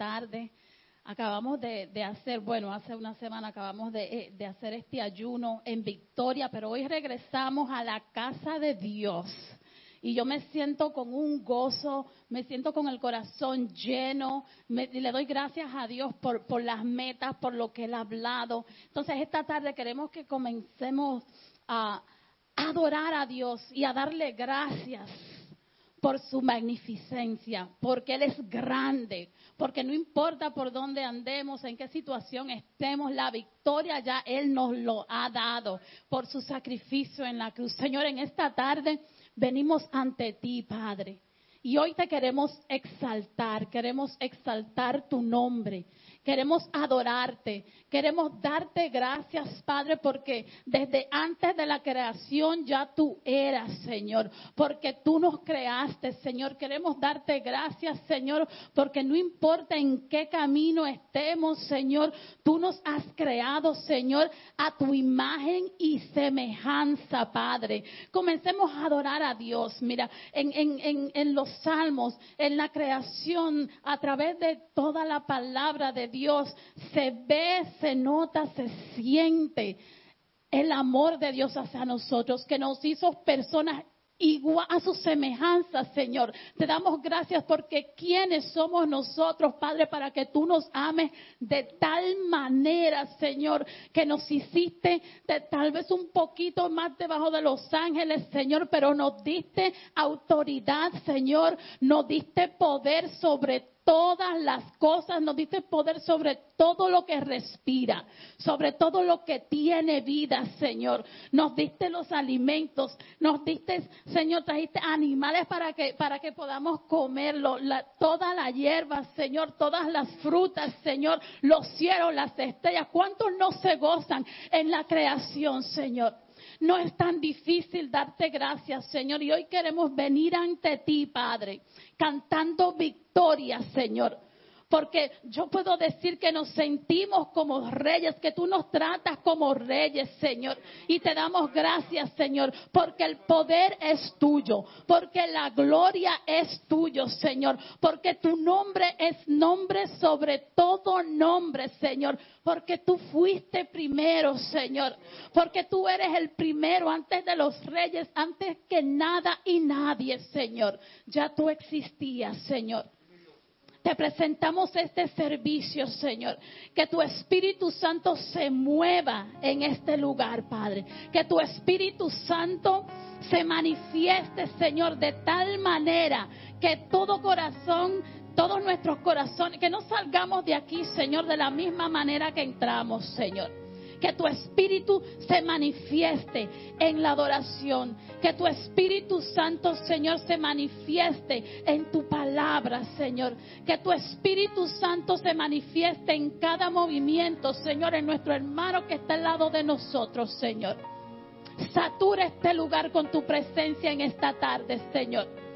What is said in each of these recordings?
tarde. Acabamos de, hacer, bueno, hace una semana acabamos de, eh, de hacer este ayuno en victoria, pero hoy regresamos a la casa de Dios y yo me siento con un gozo, me siento con el corazón lleno, y le doy gracias a Dios por las metas, por lo que Él ha hablado. Entonces esta tarde queremos que comencemos a adorar a Dios y a darle gracias por su magnificencia, porque Él es grande, porque no importa por dónde andemos, en qué situación estemos, la victoria ya Él nos lo ha dado por su sacrificio en la cruz. Señor, en esta tarde venimos ante ti, Padre. Y hoy te queremos exaltar, queremos exaltar tu nombre. Queremos adorarte, queremos darte gracias, Padre, porque desde antes de la creación ya tú eras, Señor, porque tú nos creaste, Señor. Queremos darte gracias, Señor, porque no importa en qué camino estemos, Señor, tú nos has creado, Señor, a tu imagen y semejanza, Padre. Comencemos a adorar a Dios. Mira, en, en, en los salmos, en la creación, a través de toda la palabra de Dios, se ve, se nota, se siente el amor de Dios hacia nosotros, que nos hizo personas igual a su semejanza, Señor. Te damos gracias porque quiénes somos nosotros, Padre, para que tú nos ames de tal manera, Señor, que nos hiciste de tal vez un poquito más debajo de los ángeles, Señor, pero nos diste autoridad, Señor, nos diste poder sobre todas las cosas, nos diste poder sobre todo lo que respira, sobre todo lo que tiene vida, Señor. Nos diste los alimentos, nos diste, Señor, trajiste animales para que, para que podamos comerlo, toda la hierba, Señor, todas las frutas, Señor, los cielos, las estrellas. ¿Cuántos no se gozan en la creación, Señor? No es tan difícil darte gracias, Señor. Y hoy queremos venir ante ti, Padre, cantando victoria, Señor. Porque yo puedo decir que nos sentimos como reyes, que tú nos tratas como reyes, Señor. Y te damos gracias, Señor, porque el poder es tuyo, porque la gloria es tuyo, Señor, porque tu nombre es nombre sobre todo nombre, Señor, porque tú fuiste primero, Señor, porque tú eres el primero antes de los reyes, antes que nada y nadie, Señor. Ya tú existías, Señor. Te presentamos este servicio, Señor. Que tu Espíritu Santo se mueva en este lugar, Padre. Que tu Espíritu Santo se manifieste, Señor, de tal manera que todo corazón, todos nuestros corazones, que no salgamos de aquí, Señor, de la misma manera que entramos, Señor que tu Espíritu se manifieste en la adoración, que tu Espíritu Santo, Señor, se manifieste en tu palabra, Señor, que tu Espíritu Santo se manifieste en cada movimiento, Señor, en nuestro hermano que está al lado de nosotros, Señor. Satura este lugar con tu presencia en esta tarde, Señor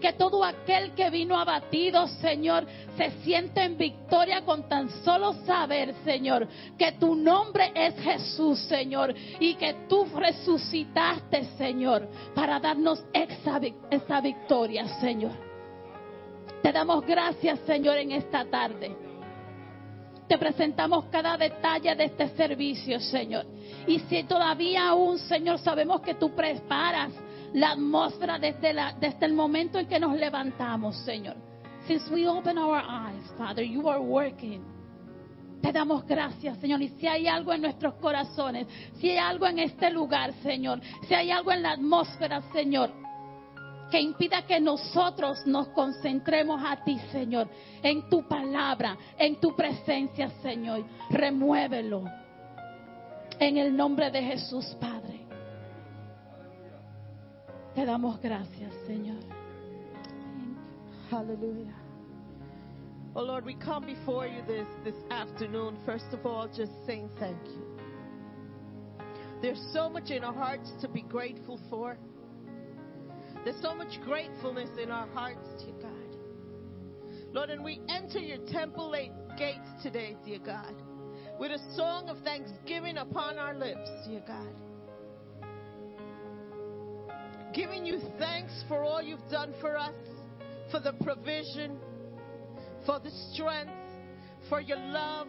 que todo aquel que vino abatido, Señor, se siente en victoria con tan solo saber, Señor, que tu nombre es Jesús, Señor, y que tú resucitaste, Señor, para darnos esa, victoria, Señor. Te damos gracias, Señor, en esta tarde. Te presentamos cada detalle de este servicio, Señor. Y si todavía aún, Señor, sabemos que tú preparas la atmósfera desde, el momento en que nos levantamos, Señor. Since we open our eyes, Father, you are working. Te damos gracias, Señor. Y si hay algo en nuestros corazones, si hay algo en este lugar, Señor, si hay algo en la atmósfera, Señor, que impida que nosotros nos concentremos a ti, Señor, en tu palabra, en tu presencia, Señor, remuévelo. En el nombre de Jesús, Padre. Te damos gracias, Señor. Hallelujah. Oh Lord, we come before you this, this afternoon, first of all, just saying thank you. There's so much in our hearts to be grateful for. There's so much gratefulness in our hearts, dear God. Lord, and we enter your temple gates today, dear God, with a song of thanksgiving upon our lips, dear God giving you thanks for all you've done for us, for the provision, for the strength, for your love,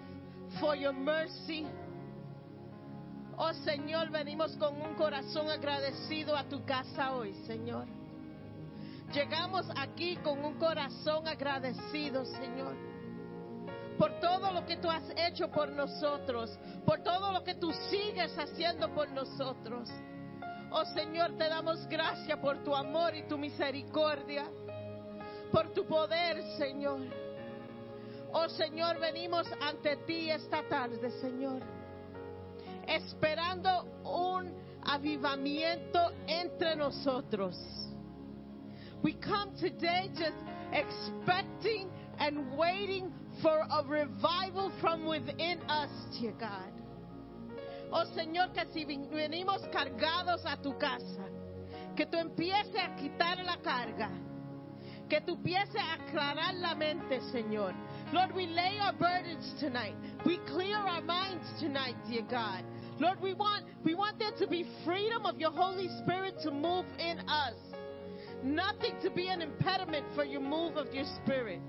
for your mercy. Oh Señor, venimos con un corazón agradecido a tu casa hoy, Señor. Llegamos aquí con un corazón agradecido, Señor, por todo lo que tú has hecho por nosotros, por todo lo que tú sigues haciendo por nosotros. Oh Señor, te damos gracias por tu amor y tu misericordia, por tu poder, Señor. Oh Señor, venimos ante ti esta tarde, Señor, esperando un avivamiento entre nosotros. We come today just expecting and waiting for a revival from within us, dear God. Oh Señor, que si venimos cargados a tu casa, que tú empieces a quitar la carga, que tú empieces a aclarar la mente, Señor. Lord, we lay our burdens tonight. We clear our minds tonight, dear God. Lord, we want we want there to be freedom of your Holy Spirit to move in us. Nothing to be an impediment for your move of your spirit.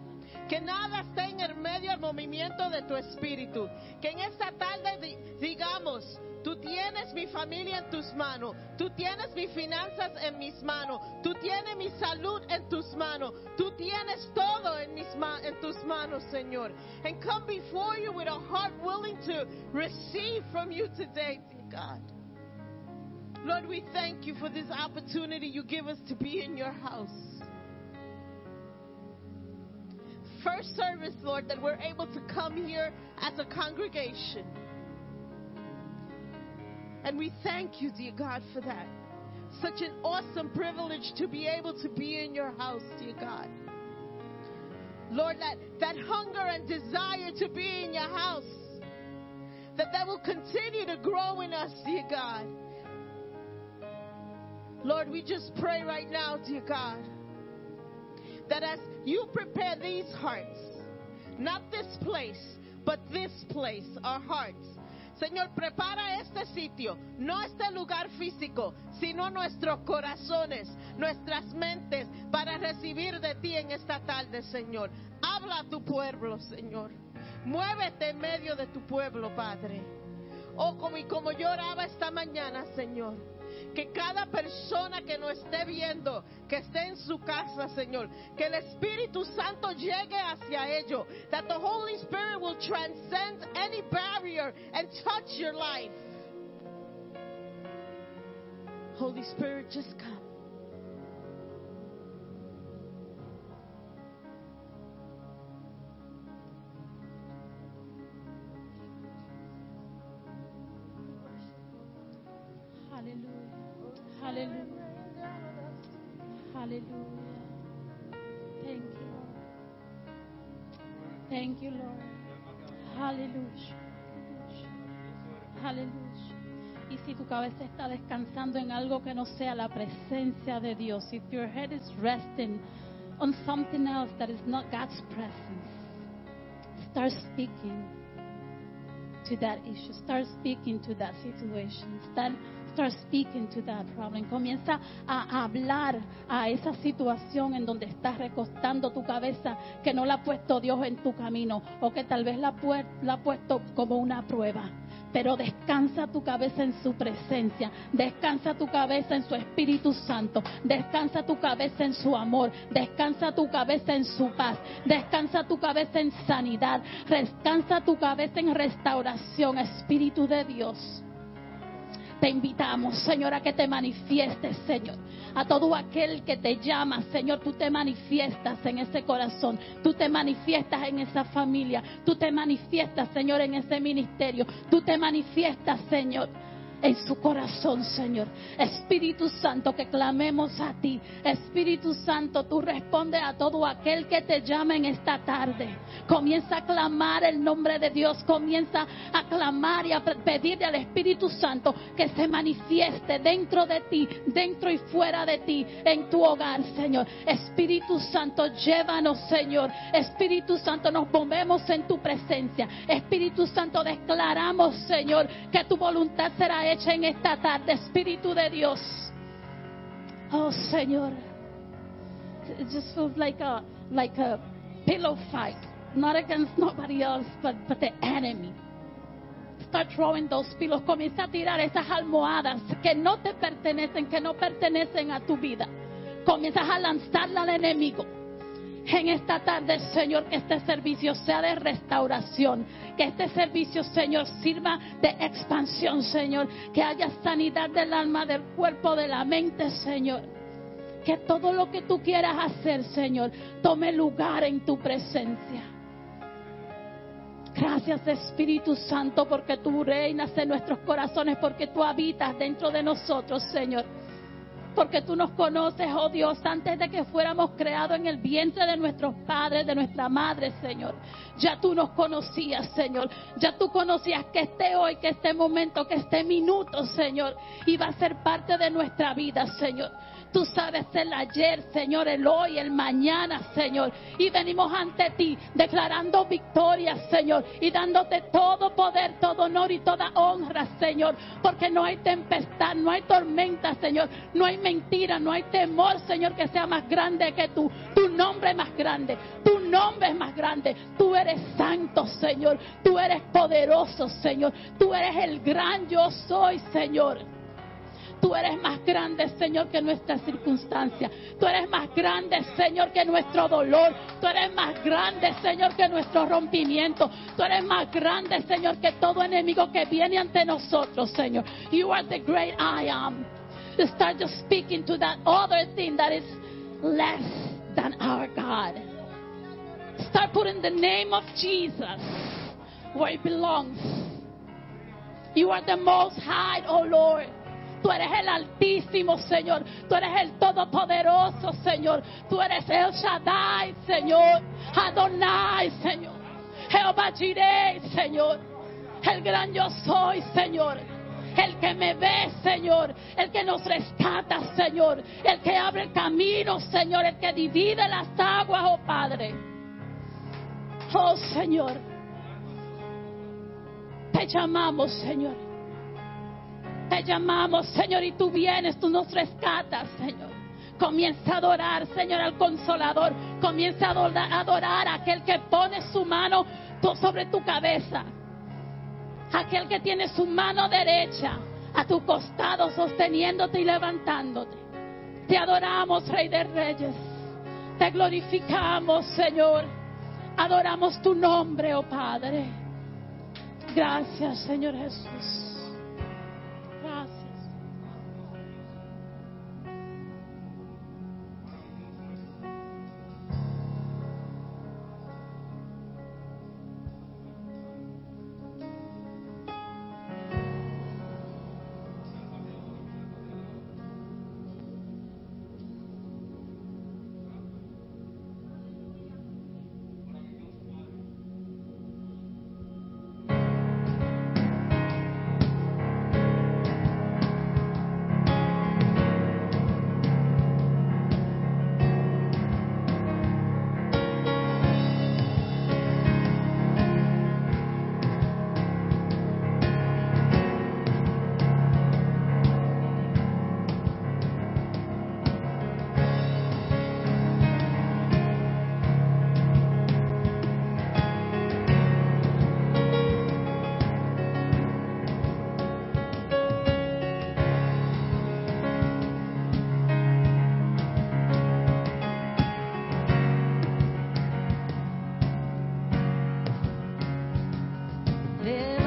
Que nada esté en el medio del movimiento de tu espíritu. Que en esta tarde di- digamos, tú tienes mi familia en tus manos, tú tienes mis finanzas en mis manos, tú tienes mi salud en tus manos, tú tienes todo en, mis ma- en tus manos, Señor. And come before you with a heart willing to receive from you today, dear God. Lord, we thank you for this opportunity you give us to be in your house. First service, Lord, that we're able to come here as a congregation. And we thank you, dear God, for that. Such an awesome privilege to be able to be in your house, dear God. Lord, that, that hunger and desire to be in your house, that that will continue to grow in us, dear God. Lord, we just pray right now, dear God, that as you prepare these hearts, not this place, but this place, our hearts. Señor, prepara este sitio, no este lugar físico, sino nuestros corazones, nuestras mentes, para recibir de ti en esta tarde, Señor. Habla a tu pueblo, Señor. Muévete en medio de tu pueblo, Padre. Oh, como, y como yo oraba esta mañana, Señor. Que cada persona que nos esté viendo, que esté en su casa, Señor, que el Espíritu Santo llegue hacia. That the Holy Spirit will transcend any barrier and touch your life. Holy Spirit, just come. Thank you, Lord. Hallelujah. Hallelujah. Y si tu cabeza está descansando en algo que no sea la presencia de Dios, if your head is resting on something else that is not God's presence, start speaking to that issue. Start speaking to that situation. Start, speaking to that problem. Comienza a hablar a esa situación en donde estás recostando tu cabeza que no la ha puesto Dios en tu camino o que tal vez la ha puesto como una prueba. Pero descansa tu cabeza en su presencia, descansa tu cabeza en su Espíritu Santo, descansa tu cabeza en su amor, descansa tu cabeza en su paz, descansa tu cabeza en sanidad, descansa tu cabeza en restauración, Espíritu de Dios. Te invitamos, Señor, a que te manifiestes, Señor. A todo aquel que te llama, Señor, tú te manifiestas en ese corazón. Tú te manifiestas en esa familia. Tú te manifiestas, Señor, en ese ministerio. Tú te manifiestas, Señor. En su corazón, Señor. Espíritu Santo, que clamemos a ti. Espíritu Santo, tú responde a todo aquel que te llama en esta tarde. Comienza a clamar el nombre de Dios. Comienza a clamar y a pedirle al Espíritu Santo que se manifieste dentro de ti, dentro y fuera de ti, en tu hogar, Señor. Espíritu Santo, llévanos, Señor. Espíritu Santo, nos movemos en tu presencia. Espíritu Santo, declaramos, Señor, que tu voluntad será hecha en esta tarde, Espíritu de Dios. Oh, Señor. It just feels like a like a pillow fight not against nobody else, but, but the enemy. Start throwing those pillows. Comienza a tirar esas almohadas que no te pertenecen, que no pertenecen a tu vida. Comienzas a lanzarla al enemigo. En esta tarde, Señor, que este servicio sea de restauración. Que este servicio, Señor, sirva de expansión, Señor. Que haya sanidad del alma, del cuerpo, de la mente, Señor. Que todo lo que tú quieras hacer, Señor, tome lugar en tu presencia. Gracias Espíritu Santo porque tú reinas en nuestros corazones, porque tú habitas dentro de nosotros, Señor. Porque tú nos conoces, oh Dios, antes de que fuéramos creados en el vientre de nuestros padres, de nuestra madre, Señor. Ya tú nos conocías, Señor. Ya tú conocías que este hoy, que este momento, que este minuto, Señor, iba a ser parte de nuestra vida, Señor. Tú sabes el ayer, Señor, el hoy, el mañana, Señor. Y venimos ante ti declarando victoria, Señor. Y dándote todo poder, todo honor y toda honra, Señor. Porque no hay tempestad, no hay tormenta, Señor. No hay mentira, no hay temor, Señor, que sea más grande que tú. Tu nombre es más grande. Tu nombre es más grande. Tú eres santo, Señor. Tú eres poderoso, Señor. Tú eres el gran yo soy, Señor. Tú eres más grande, Señor, que nuestra circunstancia. Tú eres más grande, Señor, que nuestro dolor. Tú eres más grande, Señor, que nuestro rompimiento. Tú eres más grande, Señor, que todo enemigo que viene ante nosotros, Señor. You are the great I am. Start just speaking to that other thing that is less than our God. Start putting the name of Jesus where it belongs. You are the most high, oh Lord. Tú eres el altísimo, Señor. Tú eres el todopoderoso, Señor. Tú eres el Shaddai, Señor. Adonai, Señor. Jehová Jireh, Señor. El gran yo soy, Señor. El que me ve, Señor. El que nos rescata, Señor. El que abre el camino, Señor. El que divide las aguas, oh Padre. Oh Señor. Te llamamos, Señor. Te llamamos, Señor, y tú vienes, tú nos rescatas, Señor. Comienza a adorar, Señor, al consolador. Comienza a adorar, a aquel que pone su mano sobre tu cabeza. Aquel que tiene su mano derecha a tu costado, sosteniéndote y levantándote. Te adoramos, Rey de Reyes. Te glorificamos, Señor. Adoramos tu nombre, oh Padre. Gracias, Señor Jesús. There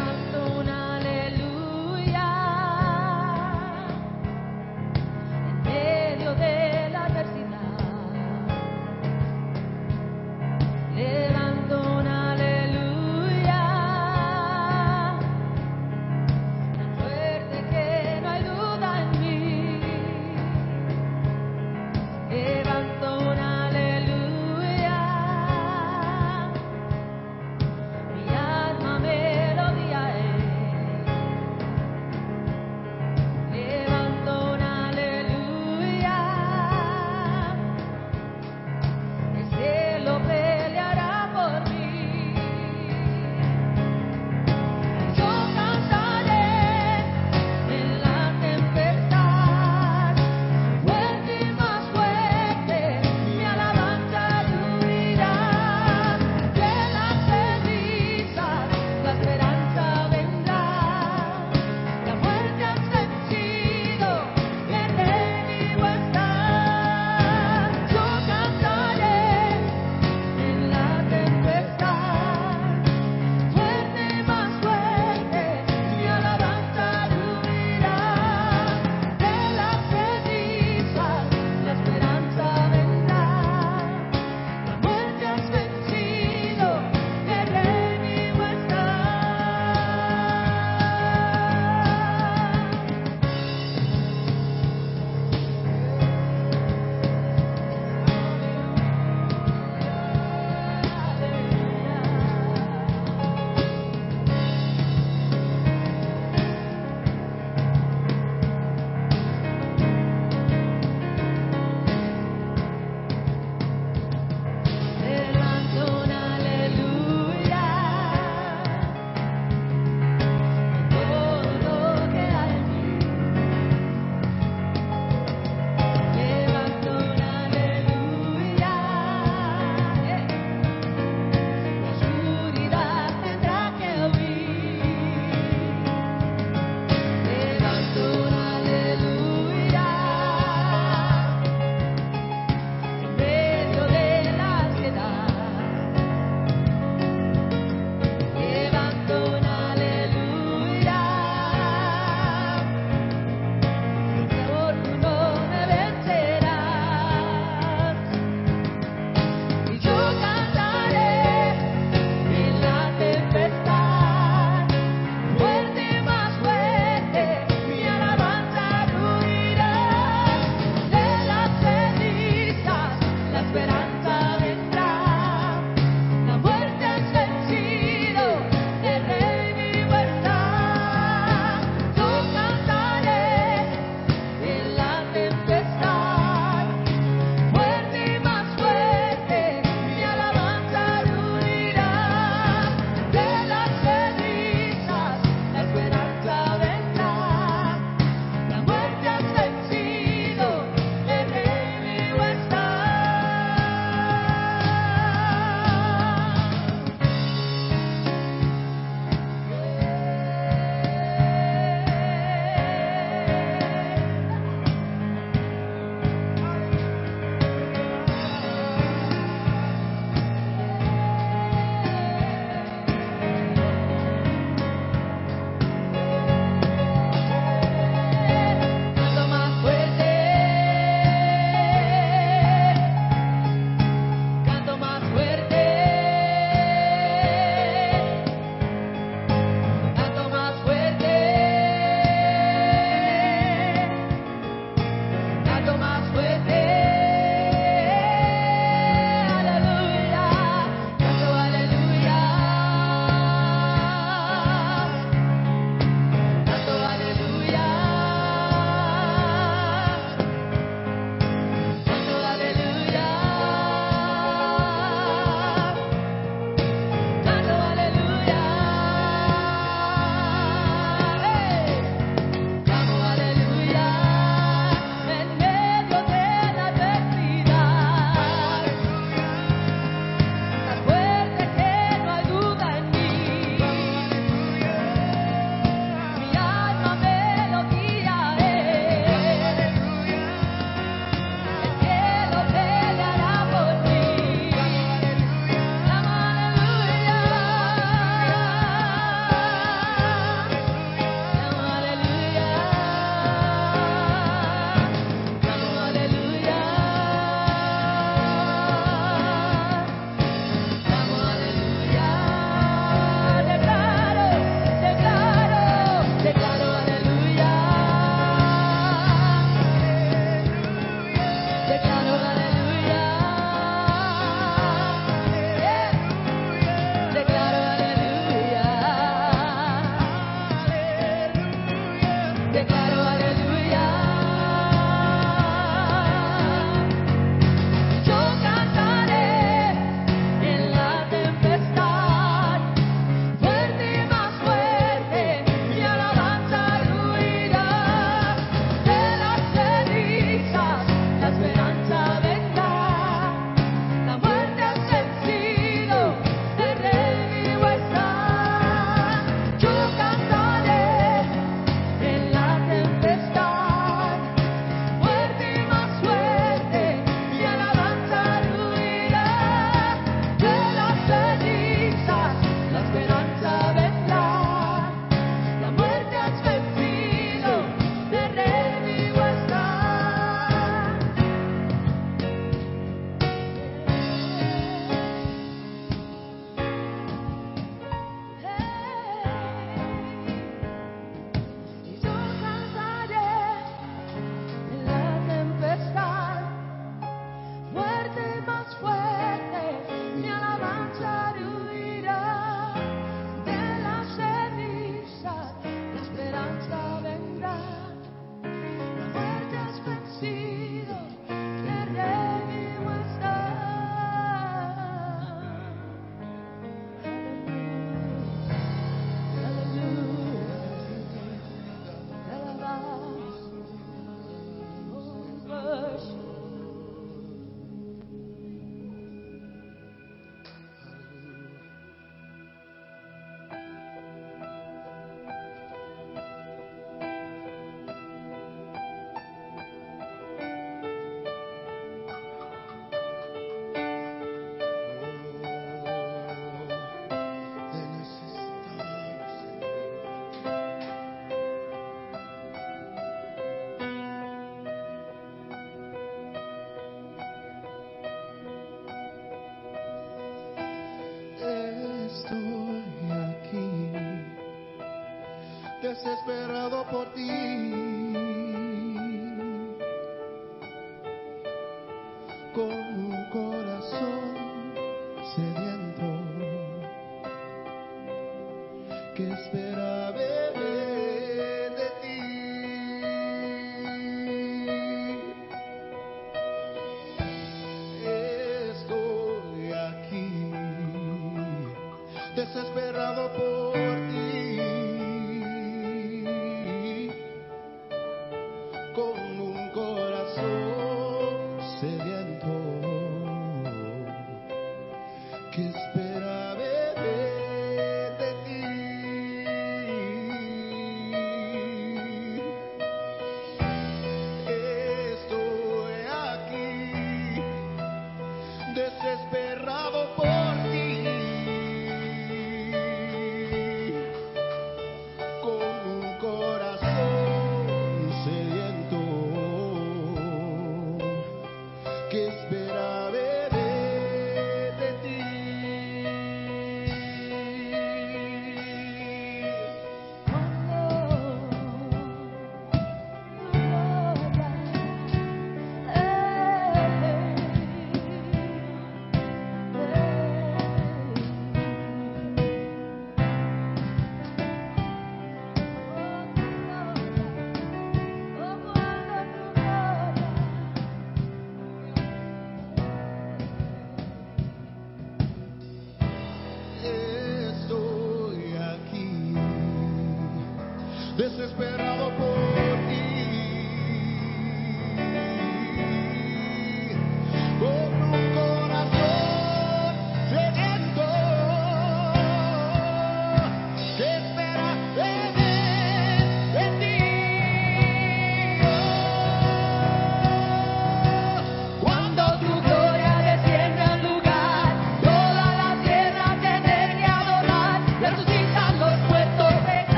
desesperado por ti.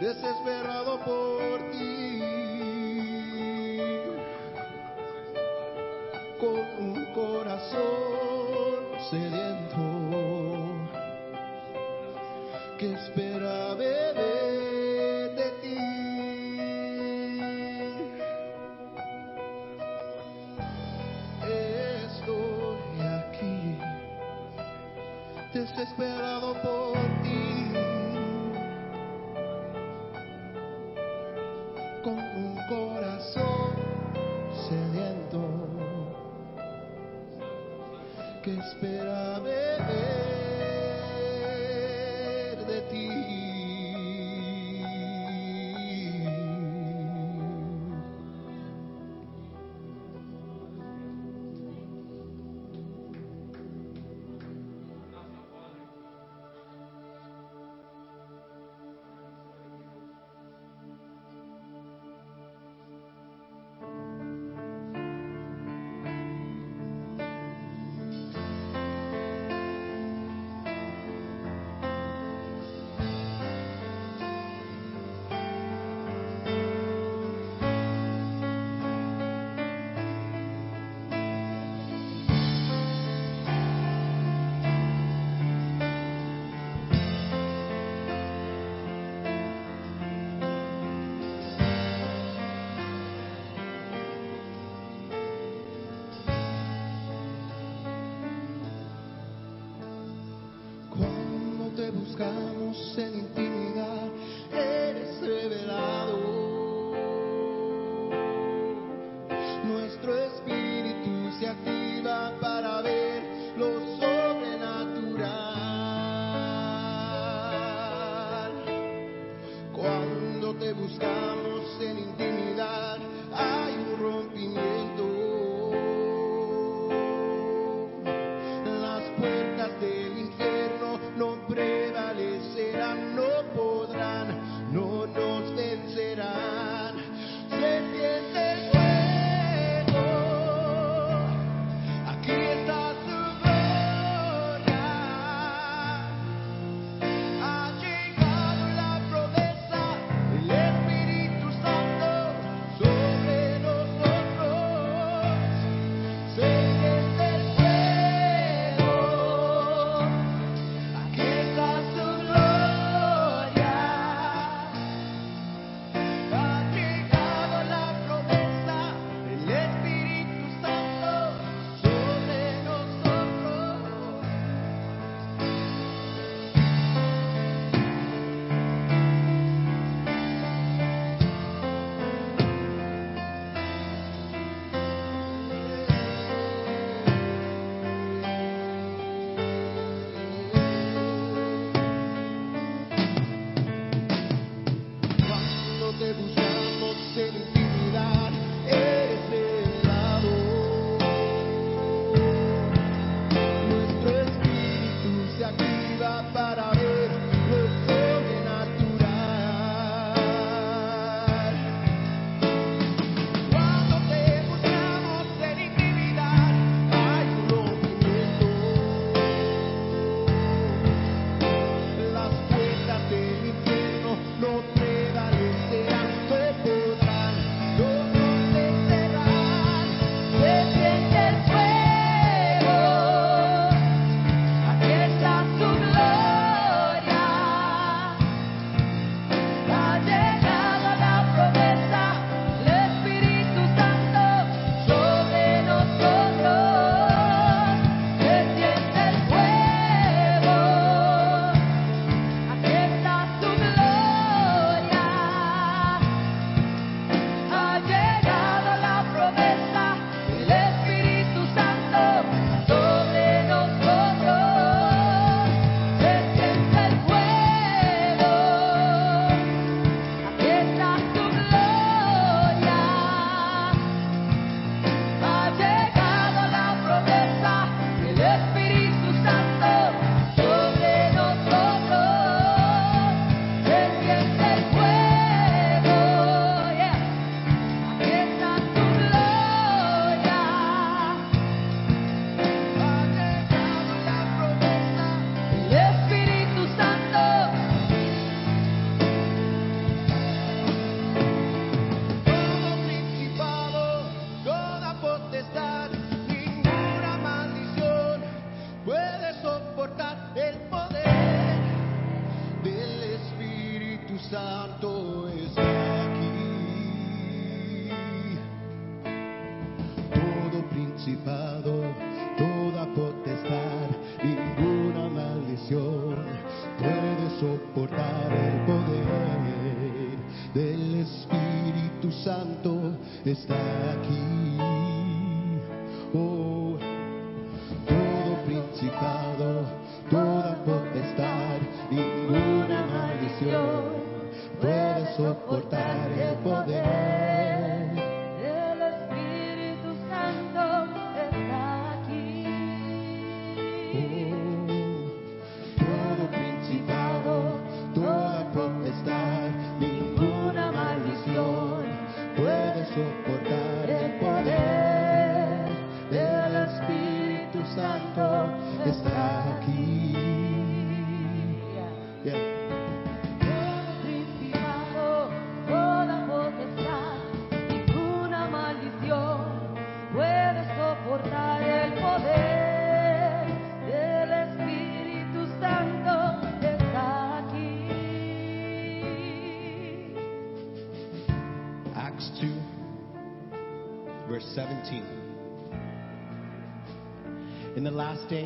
Desesperado por ti, con un corazón sediento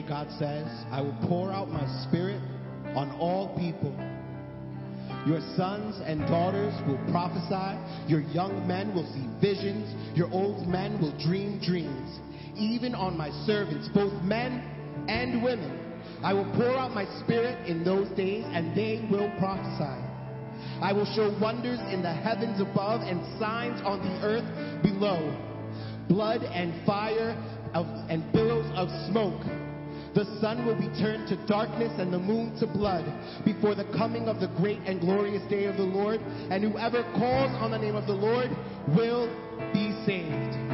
God says, I will pour out my spirit on all people. Your sons and daughters will prophesy, your young men will see visions, your old men will dream dreams. Even on my servants, both men and women, I will pour out my spirit in those days, and they will prophesy. I will show wonders in the heavens above and signs on the earth below blood and fire of, and billows of smoke. The sun will be turned to darkness and the moon to blood before the coming of the great and glorious day of the Lord. And whoever calls on the name of the Lord will be saved.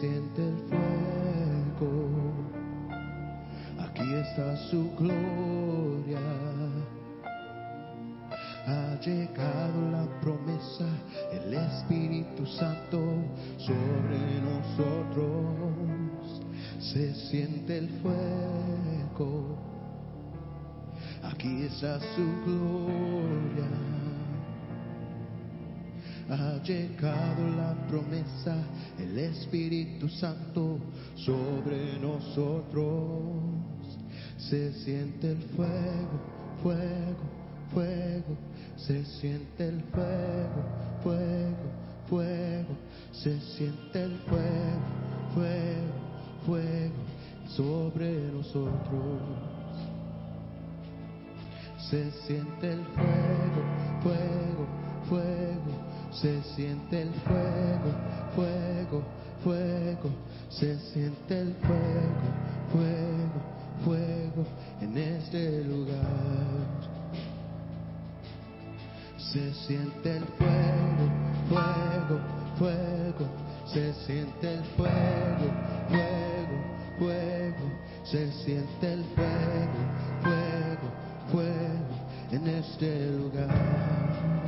Siente el fuego, aquí está su gloria. Ha llegado la promesa, el Espíritu Santo sobre nosotros. Se siente el fuego, aquí está su gloria. Ha llegado la promesa, el Espíritu Santo sobre nosotros. Se siente el fuego, fuego, fuego. Se siente el fuego, fuego, fuego. Se siente el fuego, fuego, fuego sobre nosotros. Se siente el fuego, fuego, fuego. Se siente el fuego, fuego, fuego. Se siente el fuego, fuego, fuego en este lugar. Se siente el fuego, fuego, fuego. Se siente el fuego, fuego, fuego. Se siente el fuego, fuego, fuego en este lugar.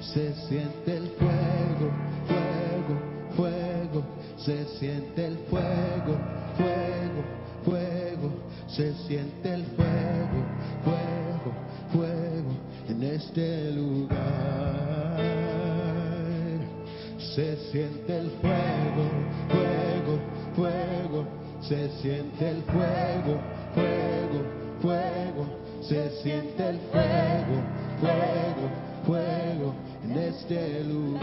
Se siente el fuego, fuego, fuego. Se siente el fuego, fuego, fuego. Se siente el fuego, fuego, fuego en este lugar. Se siente el fuego, fuego, fuego. Se siente el fuego, fuego, fuego. Se siente el fuego, fuego, fuego en este lugar.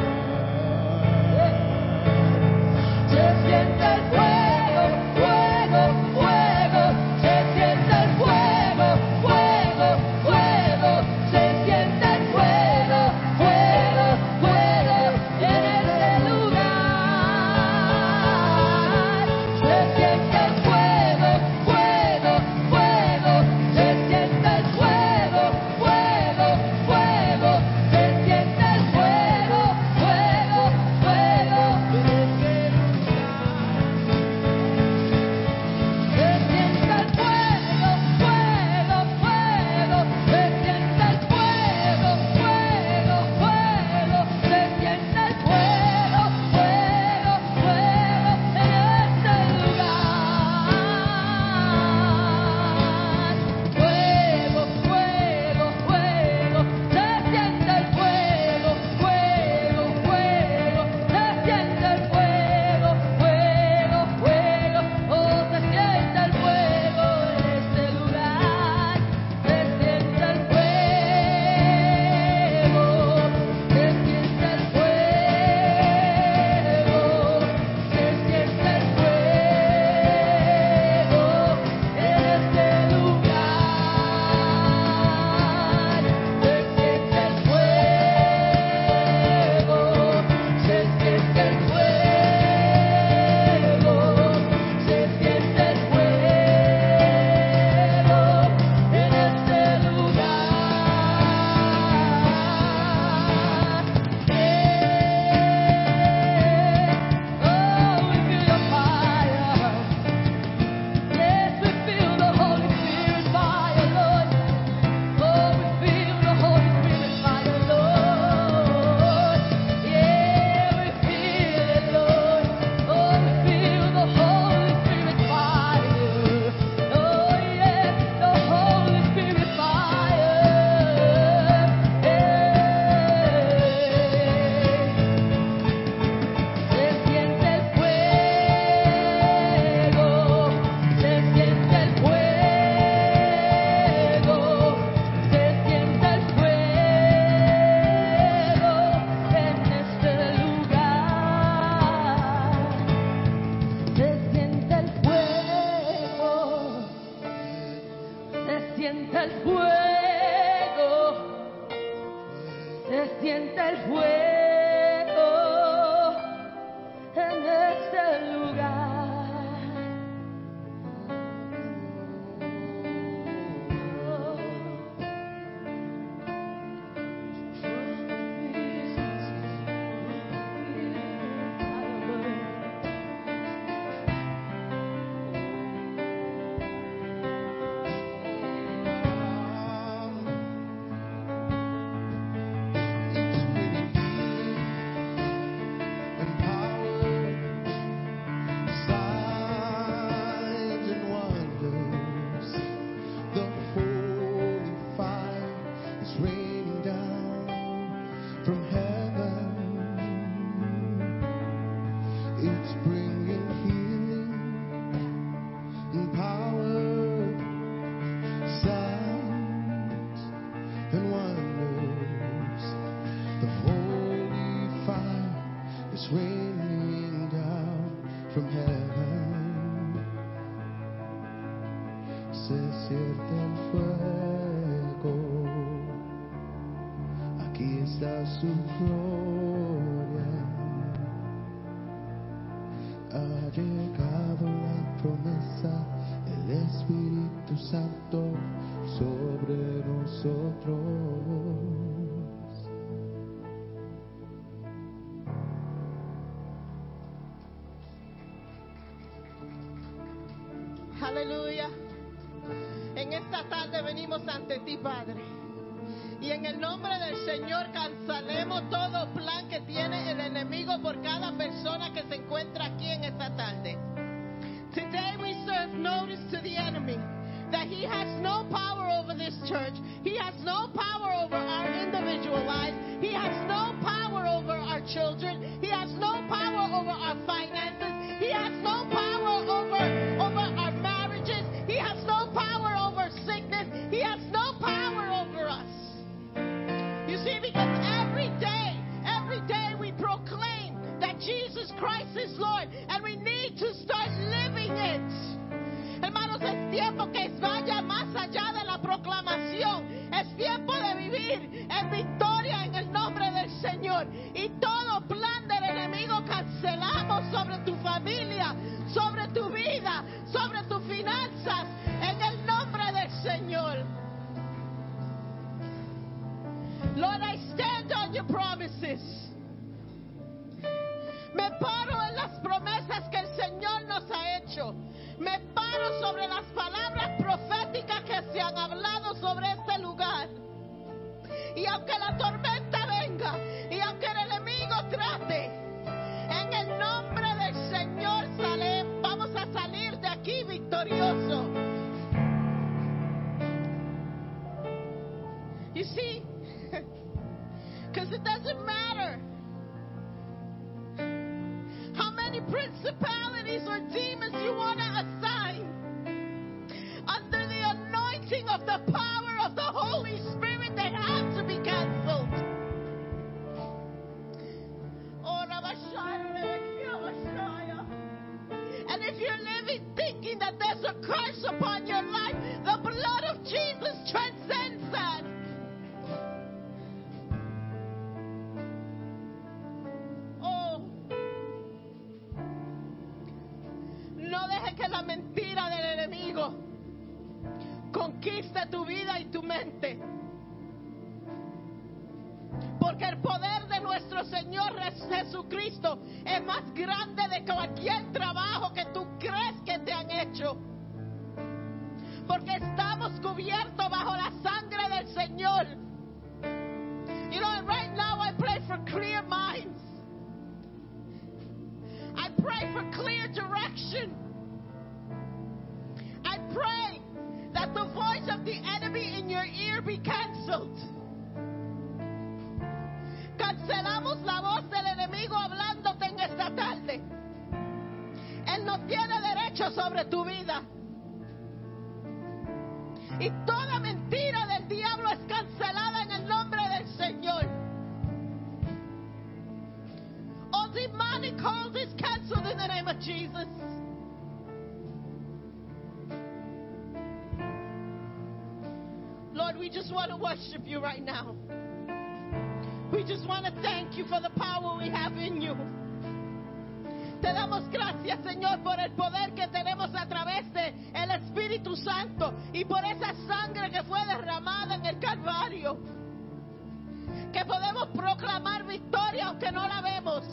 Se siente el fuego, nosotros. Aleluya. En esta tarde venimos ante ti, Padre. Y en el nombre del Señor cancelemos todo plan que tiene el enemigo por cada persona que se encuentra aquí en esta tarde. Today we serve notice to the enemy that he has no power over this church. He has no power over our individual lives. He has no power over our children. He has no power over our finances. He has no power over, over our marriages. He has no power over sickness. He has no power over us. You see, because every day, every day we proclaim that Jesus Christ is Lord, and we need to start living it. Hermanos, es tiempo que vaya más allá de sobre tu familia, sobre tu vida, sobre tus finanzas, en el nombre del Señor. Lord, I stand on your promises. Me paro en las promesas que el Señor nos ha hecho. Me paro sobre las palabras proféticas que se han hablado sobre este lugar. Y aunque la tormenta venga, y aunque el enemigo trate, en el nombre del Señor sale, vamos a salir de aquí victorioso. You see, because it doesn't matter how many principalities or demons you want to assign. Under the anointing of the power of the Holy Spirit, And if you're living thinking that there's a curse upon your life, the blood of Jesus transcends that. Oh. No dejes que la mentira del enemigo conquiste tu vida y tu mente. Porque el poder de nuestro Señor Jesucristo es más grande de cualquier trabajo que tú crees que te han hecho. Porque estamos cubiertos bajo la sangre del Señor. You know, right now I pray for clear minds. I pray for clear direction. I pray that the voice of the enemy in your ear be canceled. Cancelamos la voz del enemigo hablándote en esta tarde. Él no tiene derecho sobre tu vida. Y toda mentira del diablo es cancelada en el nombre del Señor. All demonic calls is canceled in the name of Jesus. Lord, we just want to worship you right now. We just want to thank you for the power we have in you. Te damos gracias, Señor, por el poder que tenemos a través de el Espíritu Santo y por esa sangre que fue derramada en el Calvario. Que podemos proclamar victoria aunque no la vemos.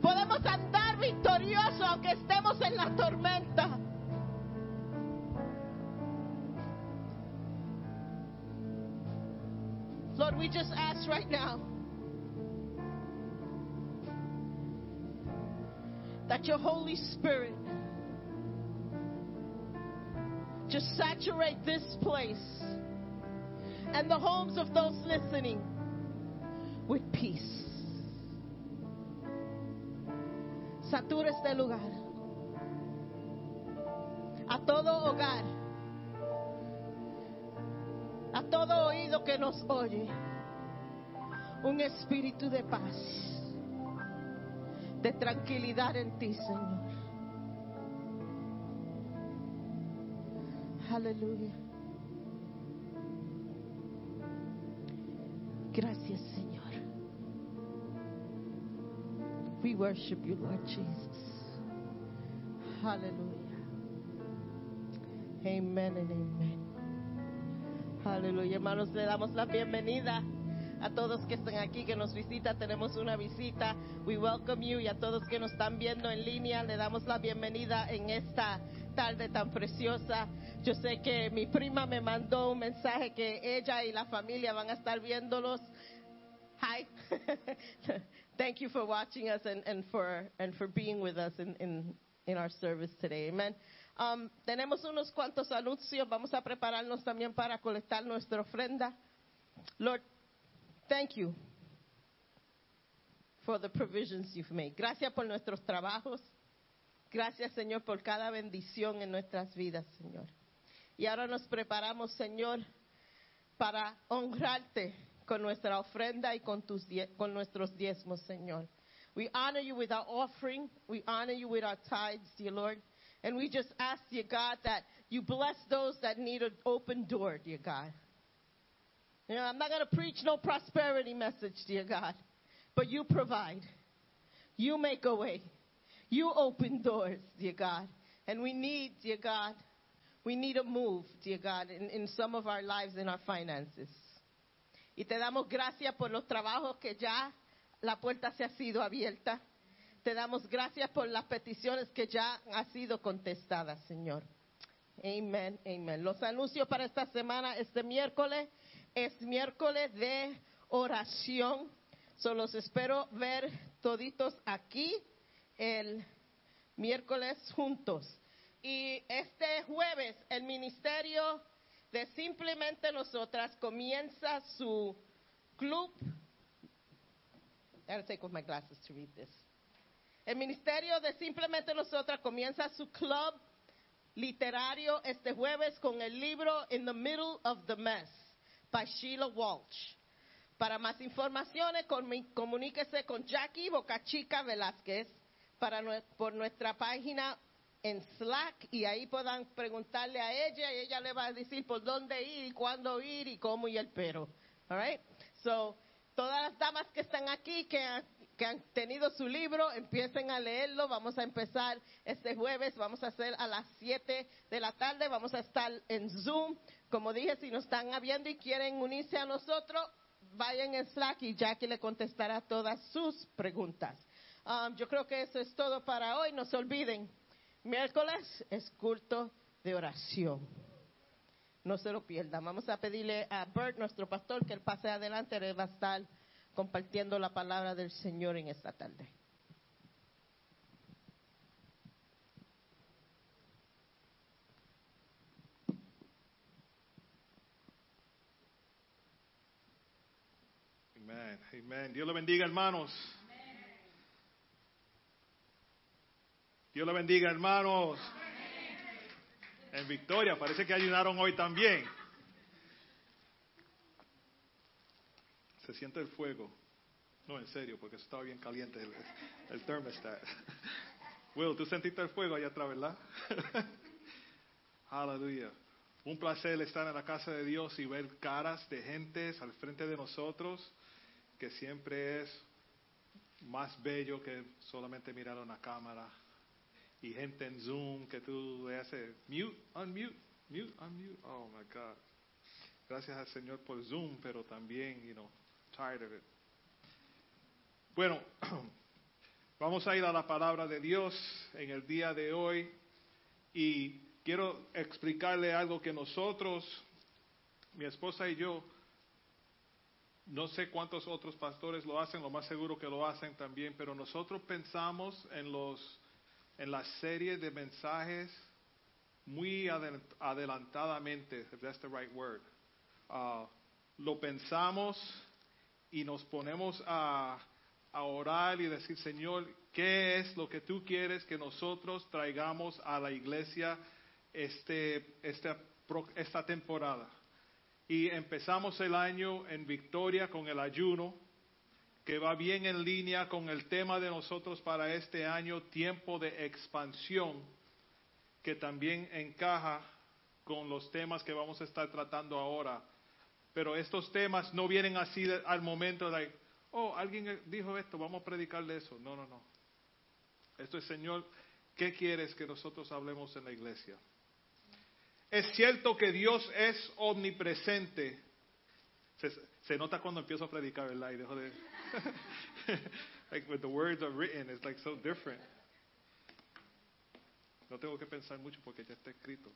Podemos andar victoriosos aunque estemos en la tormenta. Lord, we just ask right now that your Holy Spirit just saturate this place and the homes of those listening with peace. Satura este lugar. A todo hogar. A todo oído que nos oye. Un espíritu de paz. De tranquilidad en ti, Señor. Aleluya. Gracias, Señor. We worship you, Lord Jesus. Hallelujah. Amen and amen. Aleluya, hermanos, le damos la bienvenida a todos que están aquí, que nos visita. Tenemos una visita. We welcome you y a todos que nos están viendo en línea, le damos la bienvenida en esta tarde tan preciosa. Yo sé que mi prima me mandó un mensaje que ella y la familia van a estar viéndolos. Hi. Thank you for watching us and, and for and for being with us in, in, in our service today. Amen. Um, tenemos unos cuantos anuncios. Vamos a prepararnos también para colectar nuestra ofrenda. Lord, thank you for the provisions you've made. Gracias por nuestros trabajos. Gracias, Señor, por cada bendición en nuestras vidas, Señor. Y ahora nos preparamos, Señor, para honrarte con nuestra ofrenda y con, tus con nuestros diezmos, Señor. We honor you with our offering. We honor you with our tithes, dear Lord. And we just ask, dear God, that you bless those that need an open door, dear God. You know, I'm not going to preach no prosperity message, dear God, but you provide. You make a way. You open doors, dear God. And we need, dear God, we need a move, dear God, in, in some of our lives, and our finances. Y te damos gracias por los trabajos que ya la puerta se ha sido abierta. Te damos gracias por las peticiones que ya han sido contestadas, Señor. Amén, amén. Los anuncios para esta semana, este miércoles, es miércoles de oración. Solo los espero ver toditos aquí el miércoles juntos. Y este jueves el ministerio de Simplemente Nosotras comienza su club. I gotta take off my glasses to read this. El ministerio de Simplemente Nosotras comienza su club literario este jueves con el libro In the Middle of the Mess by Sheila Walsh. Para más informaciones, comu- comuníquese con Jackie Bocachica Velázquez para por nuestra página en Slack y ahí puedan preguntarle a ella y ella le va a decir por dónde ir, cuándo ir y cómo y el pero. All right? So, todas las damas que están aquí que que han tenido su libro, empiecen a leerlo. Vamos a empezar este jueves, vamos a hacer a las 7 de la tarde, vamos a estar en Zoom. Como dije, si nos están viendo y quieren unirse a nosotros, vayan en Slack y Jackie le contestará todas sus preguntas. Um, yo creo que eso es todo para hoy. No se olviden, miércoles es culto de oración. No se lo pierdan. Vamos a pedirle a Bert, nuestro pastor, que él pase adelante. Él va a estar compartiendo la palabra del Señor en esta tarde. Amén, amén. Dios le bendiga, hermanos. Dios le bendiga, hermanos. En Victoria, parece que ayunaron hoy también. Se siente el fuego. No, en serio, porque eso estaba bien caliente el, el thermostat. Will, tú sentiste el fuego allá atrás, ¿verdad? Aleluya. un placer estar en la casa de Dios y ver caras de gentes al frente de nosotros, que siempre es más bello que solamente mirar una cámara. Y gente en Zoom que tú le haces mute, unmute, mute, unmute. Oh my God. Gracias al Señor por Zoom, pero también, you know, tired of it. Bueno, vamos a ir a la palabra de Dios en el día de hoy y quiero explicarle algo que nosotros, mi esposa y yo, no sé cuántos otros pastores lo hacen, lo más seguro que lo hacen también, pero nosotros pensamos en los en la serie de mensajes muy adel- adelantadamente, if that's the right word. Ah, lo pensamos y nos ponemos a, a orar y decir, Señor, ¿qué es lo que tú quieres que nosotros traigamos a la iglesia este, esta, esta temporada? Y empezamos el año en victoria con el ayuno, que va bien en línea con el tema de nosotros para este año, tiempo de expansión, que también encaja con los temas que vamos a estar tratando ahora. Pero estos temas no vienen así de- al momento de, oh, alguien dijo esto, vamos a predicarle eso. No, no, no. Esto es, Señor, ¿qué quieres que nosotros hablemos en la iglesia? Es cierto que Dios es omnipresente. Se, se nota cuando empiezo a predicar, ¿verdad? Y dejo de... like when the words are written, it's like so different. No tengo que pensar mucho porque ya está escrito.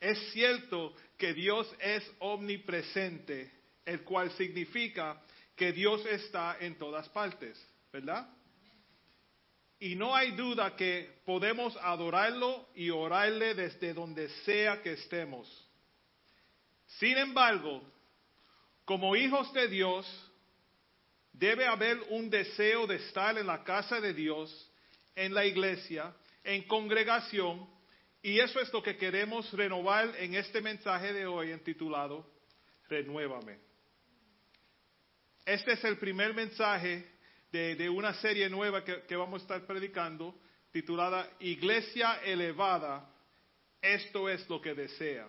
Es cierto que Dios es omnipresente, el cual significa que Dios está en todas partes, ¿verdad? Y no hay duda que podemos adorarlo y orarle desde donde sea que estemos. Sin embargo, como hijos de Dios, debe haber un deseo de estar en la casa de Dios, en la iglesia, en congregación, y eso es lo que queremos renovar en este mensaje de hoy intitulado Renuévame. Este es el primer mensaje de, una serie nueva que, vamos a estar predicando, titulada Iglesia elevada, esto es lo que desea.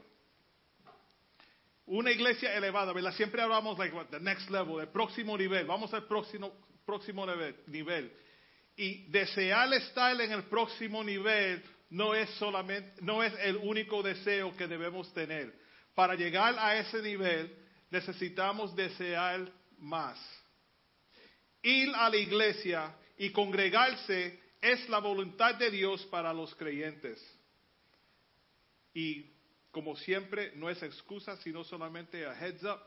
Una iglesia elevada, ¿verdad? Siempre hablamos like the next level, el próximo nivel, vamos al próximo, próximo nivel, nivel. Y desear estar en el próximo nivel no es solamente, no es el único deseo que debemos tener. Para llegar a ese nivel necesitamos desear más. Ir a la iglesia y congregarse es la voluntad de Dios para los creyentes. Y como siempre, no es excusa, sino solamente a heads up.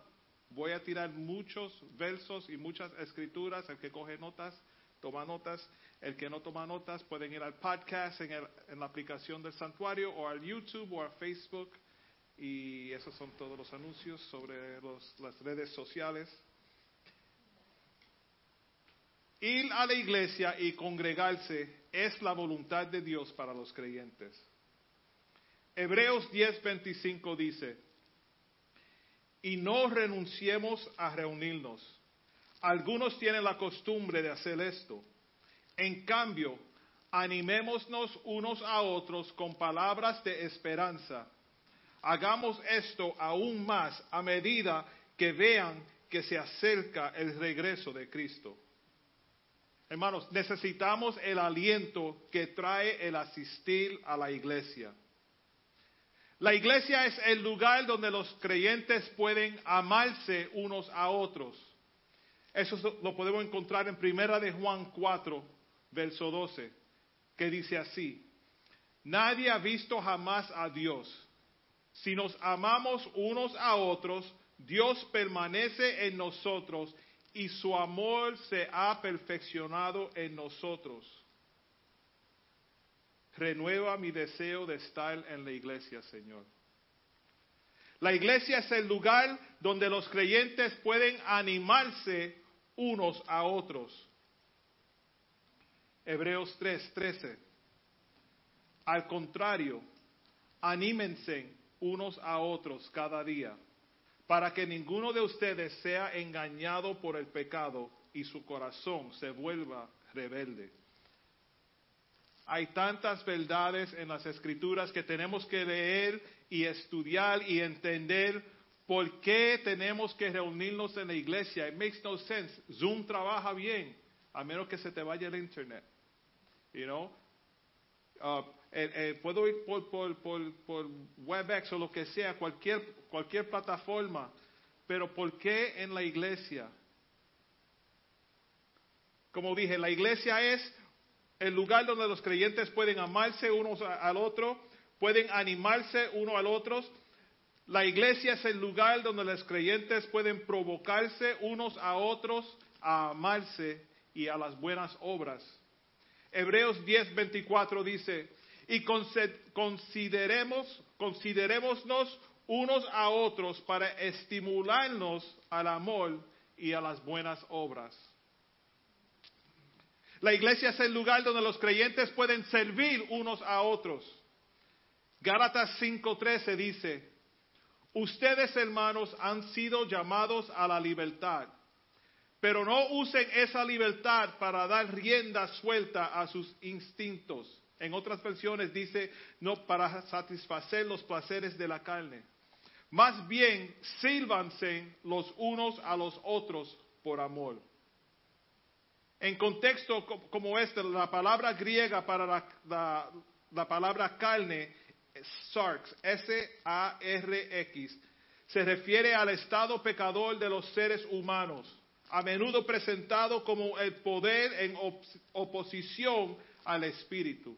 Voy a tirar muchos versos y muchas escrituras. El que coge notas, toma notas. El que no toma notas, pueden ir al podcast en, el- en la aplicación del santuario o al YouTube o a Facebook. Y esos son todos los anuncios sobre los- las redes sociales. Ir a la iglesia y congregarse es la voluntad de Dios para los creyentes. Hebreos 10:25 dice, y no renunciemos a reunirnos. Algunos tienen la costumbre de hacer esto. En cambio, animémonos unos a otros con palabras de esperanza. Hagamos esto aún más a medida que vean que se acerca el regreso de Cristo. Hermanos, necesitamos el aliento que trae el asistir a la iglesia. La iglesia es el lugar donde los creyentes pueden amarse unos a otros. Eso lo podemos encontrar en Primera de Juan 4, verso 12, que dice así: Nadie ha visto jamás a Dios. Si nos amamos unos a otros, Dios permanece en nosotros y su amor se ha perfeccionado en nosotros. Renueva mi deseo de estar en la iglesia, Señor. La iglesia es el lugar donde los creyentes pueden animarse unos a otros. Hebreos 3, 13. Al contrario, anímense unos a otros cada día, para que ninguno de ustedes sea engañado por el pecado y su corazón se vuelva rebelde. Hay tantas verdades en las escrituras que tenemos que leer y estudiar y entender por qué tenemos que reunirnos en la iglesia. It makes no sense. Zoom trabaja bien, a menos que se te vaya el internet. You know? Uh, eh, eh, puedo ir por, por, WebEx o lo que sea, cualquier, cualquier plataforma, pero ¿por qué en la iglesia? Como dije, la iglesia es el lugar donde los creyentes pueden amarse unos al otro, pueden animarse uno al otro. La iglesia es el lugar donde los creyentes pueden provocarse unos a otros a amarse y a las buenas obras. Hebreos 10:24 dice, y consideremos, considerémonos unos a otros para estimularnos al amor y a las buenas obras. La iglesia es el lugar donde los creyentes pueden servir unos a otros. Gálatas 5:13 dice, ustedes hermanos han sido llamados a la libertad, pero no usen esa libertad para dar rienda suelta a sus instintos. En otras versiones dice, no para satisfacer los placeres de la carne. Más bien, sírvanse los unos a los otros por amor. En contexto co- como este, la palabra griega para la- la palabra carne, sarx, S-A-R-X, se refiere al estado pecador de los seres humanos, a menudo presentado como el poder en op- oposición al espíritu.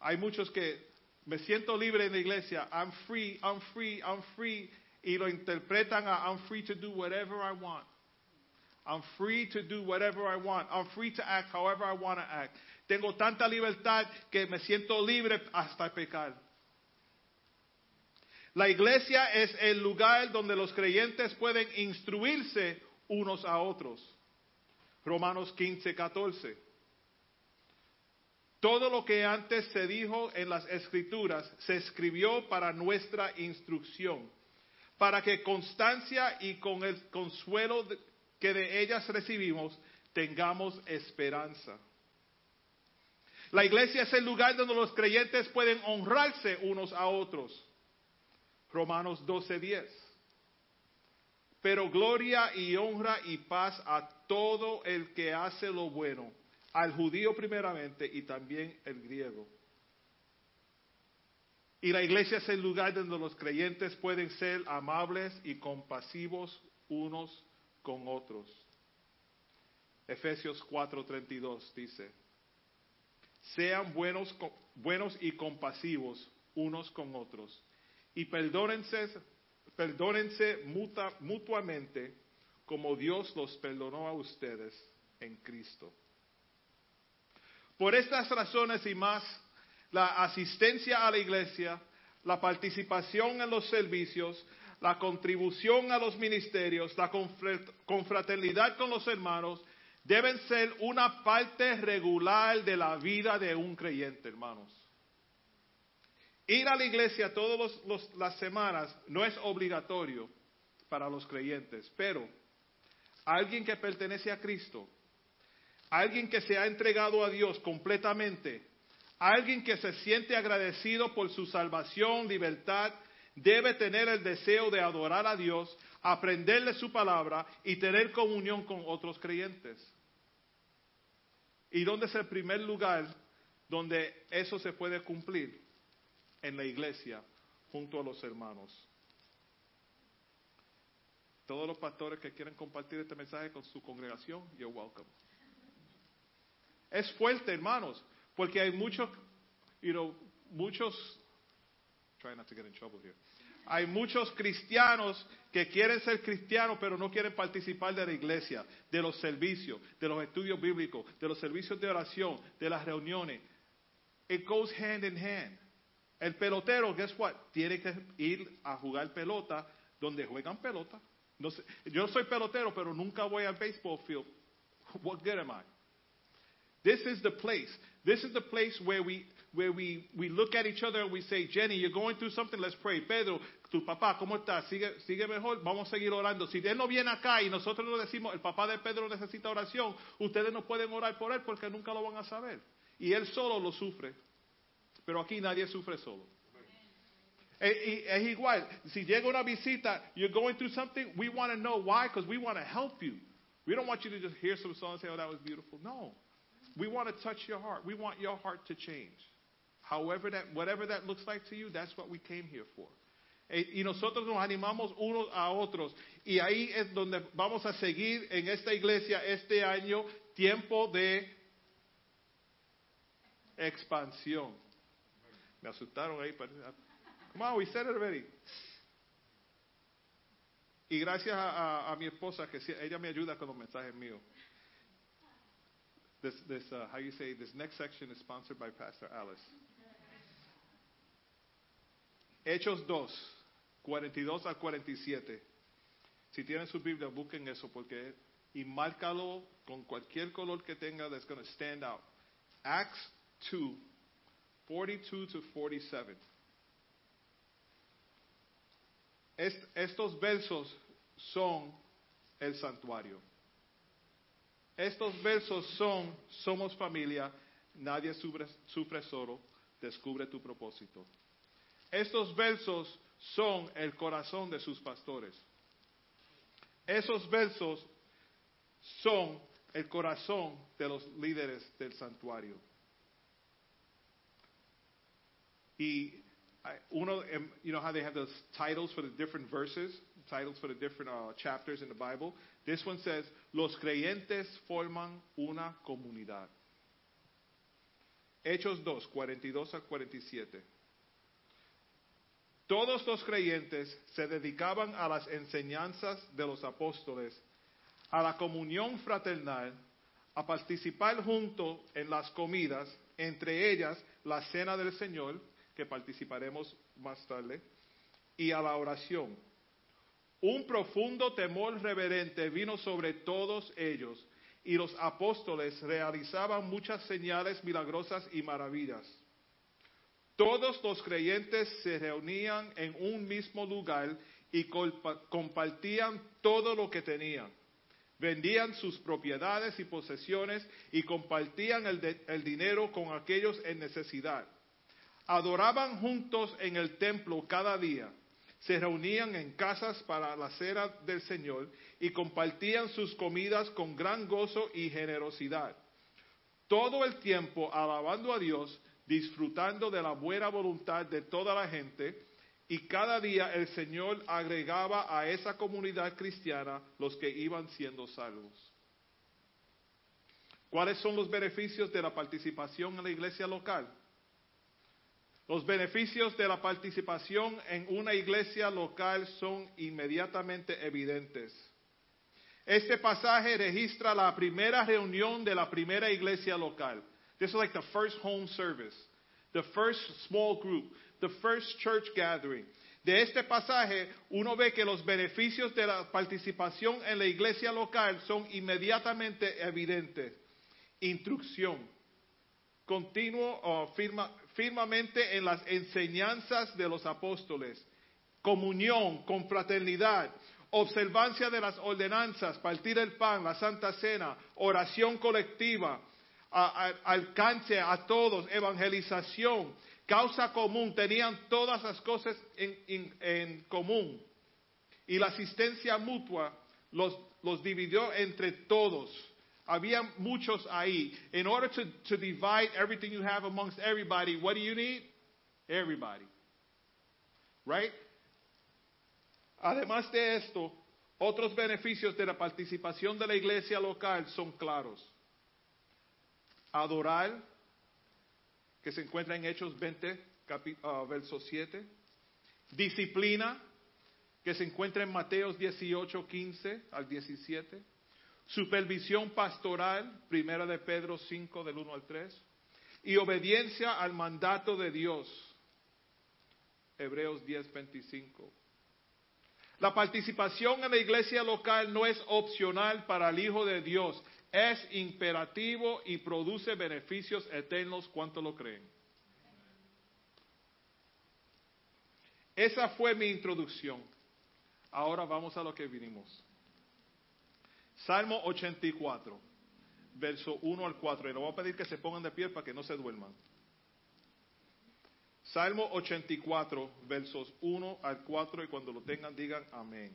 Hay muchos que me siento libre en la iglesia, I'm free, I'm free, I'm free, y lo interpretan a I'm free to do whatever I want. I'm free to do whatever I want. I'm free to act however I want to act. Tengo tanta libertad que me siento libre hasta pecar. La iglesia es el lugar donde los creyentes pueden instruirse unos a otros. Romanos 15, 14. Todo lo que antes se dijo en las escrituras se escribió para nuestra instrucción, para que constancia y con el consuelo que de ellas recibimos tengamos esperanza. La iglesia es el lugar donde los creyentes pueden honrarse unos a otros. Romanos 12:10. Pero gloria y honra y paz a todo el que hace lo bueno, al judío primeramente y también el griego. Y la iglesia es el lugar donde los creyentes pueden ser amables y compasivos unos con otros. Efesios 4:32 dice, sean buenos, buenos y compasivos unos con otros y perdónense, perdónense muta- mutuamente como Dios los perdonó a ustedes en Cristo. Por estas razones y más, la asistencia a la iglesia, la participación en los servicios, la contribución a los ministerios, la confra- confraternidad con los hermanos, deben ser una parte regular de la vida de un creyente, hermanos. Ir a la iglesia todas las semanas no es obligatorio para los creyentes, pero alguien que pertenece a Cristo, alguien que se ha entregado a Dios completamente, alguien que se siente agradecido por su salvación, libertad, debe tener el deseo de adorar a Dios, aprenderle su palabra y tener comunión con otros creyentes. ¿Y dónde es el primer lugar donde eso se puede cumplir? En la iglesia, junto a los hermanos. Todos los pastores que quieran compartir este mensaje con su congregación, you're welcome. Es fuerte, hermanos, porque hay muchos, you know, muchos, try not to get in trouble here. Hay muchos cristianos que quieren ser cristianos, pero no quieren participar de la iglesia, de los servicios, de los estudios bíblicos, de los servicios de oración, de las reuniones. It goes hand in hand. El pelotero, guess what? Tiene que ir a jugar pelota donde juegan pelota. No sé, yo soy pelotero, pero nunca voy al baseball field. What good am I? This is the place. This is the place where we where we, we look at each other and we say, Jenny, you're going through something, let's pray. Pedro, tu papá, ¿cómo está? ¿Sigue, sigue mejor? Vamos a seguir orando. Si él no viene acá y nosotros le decimos, el papá de Pedro necesita oración, ustedes no pueden orar por él porque nunca lo van a saber. Y él solo lo sufre. Pero aquí nadie sufre solo. Y- Es igual, si llega una visita, you're going through something, we want to know why, because we want to help you. We don't want you to just hear some song and say, oh, that was beautiful. No. We want to touch your heart. We want your heart to change. However that, whatever that looks like to you, that's what we came here for. Eh, Y nosotros nos animamos unos a otros. Y ahí es donde vamos a seguir en esta iglesia este año, tiempo de expansión. Me asustaron ahí. Come on, we said it already. Y gracias a, a- a mi esposa, que ella me ayuda con los mensajes míos. This, this uh, how you say, this next section is sponsored by Pastor Alice. Hechos 2, 42 al 47. Si tienen su Biblia, busquen eso porque y márcalo con cualquier color que tenga that's going to stand out. Acts 2, 42 to 47. Est- estos versos son el santuario. Estos versos son, somos familia, nadie sufre, sufre solo, descubre tu propósito. Estos versos son el corazón de sus pastores. Esos versos son el corazón de los líderes del santuario. Y I- uno, em, you know how they have those titles for the different verses, titles for the different uh, chapters in the Bible. This one says, los creyentes forman una comunidad. Hechos 2, 42 a 47. Todos los creyentes se dedicaban a las enseñanzas de los apóstoles, a la comunión fraternal, a participar junto en las comidas, entre ellas la cena del Señor, que participaremos más tarde, y a la oración. Un profundo temor reverente vino sobre todos ellos, y los apóstoles realizaban muchas señales milagrosas y maravillas. Todos los creyentes se reunían en un mismo lugar y compartían todo lo que tenían. Vendían sus propiedades y posesiones y compartían el, de- el dinero con aquellos en necesidad. Adoraban juntos en el templo cada día. Se reunían en casas para la cena del Señor y compartían sus comidas con gran gozo y generosidad todo el tiempo alabando a Dios, disfrutando de la buena voluntad de toda la gente, y cada día el Señor agregaba a esa comunidad cristiana los que iban siendo salvos. ¿Cuáles son los beneficios de la participación en la iglesia local? Los beneficios de la participación en una iglesia local son inmediatamente evidentes. Este pasaje registra la primera reunión de la primera iglesia local. This is like the first home service, the first small group, the first church gathering. De este pasaje uno ve que los beneficios de la participación en la iglesia local son inmediatamente evidentes. Instrucción, continuo o firma- firmemente en las enseñanzas de los apóstoles, comunión, confraternidad, observancia de las ordenanzas, partir el pan, la santa cena, oración colectiva, a- alcance a todos, evangelización, causa común, tenían todas las cosas en común. Y la asistencia mutua los, los dividió entre todos. Había muchos ahí. In order to, to divide everything you have amongst everybody, what do you need? Everybody. Right? Además de esto, otros beneficios de la participación de la iglesia local son claros. Adorar, que se encuentra en Hechos 20, capi- ah, verso 7. Disciplina, que se encuentra en Mateos 18, 15 al 17. Supervisión pastoral, primera de Pedro 5, del 1 al 3. Y obediencia al mandato de Dios, Hebreos 10, 25. La participación en la iglesia local no es opcional para el Hijo de Dios, es imperativo y produce beneficios eternos. ¿Cuánto lo creen? Esa fue mi introducción. Ahora vamos a lo que vinimos. Salmo 84, verso 1 al 4. Y le voy a pedir que se pongan de pie para que no se duerman. Salmo 84, versos 1 al 4. Y cuando lo tengan, digan. Amén.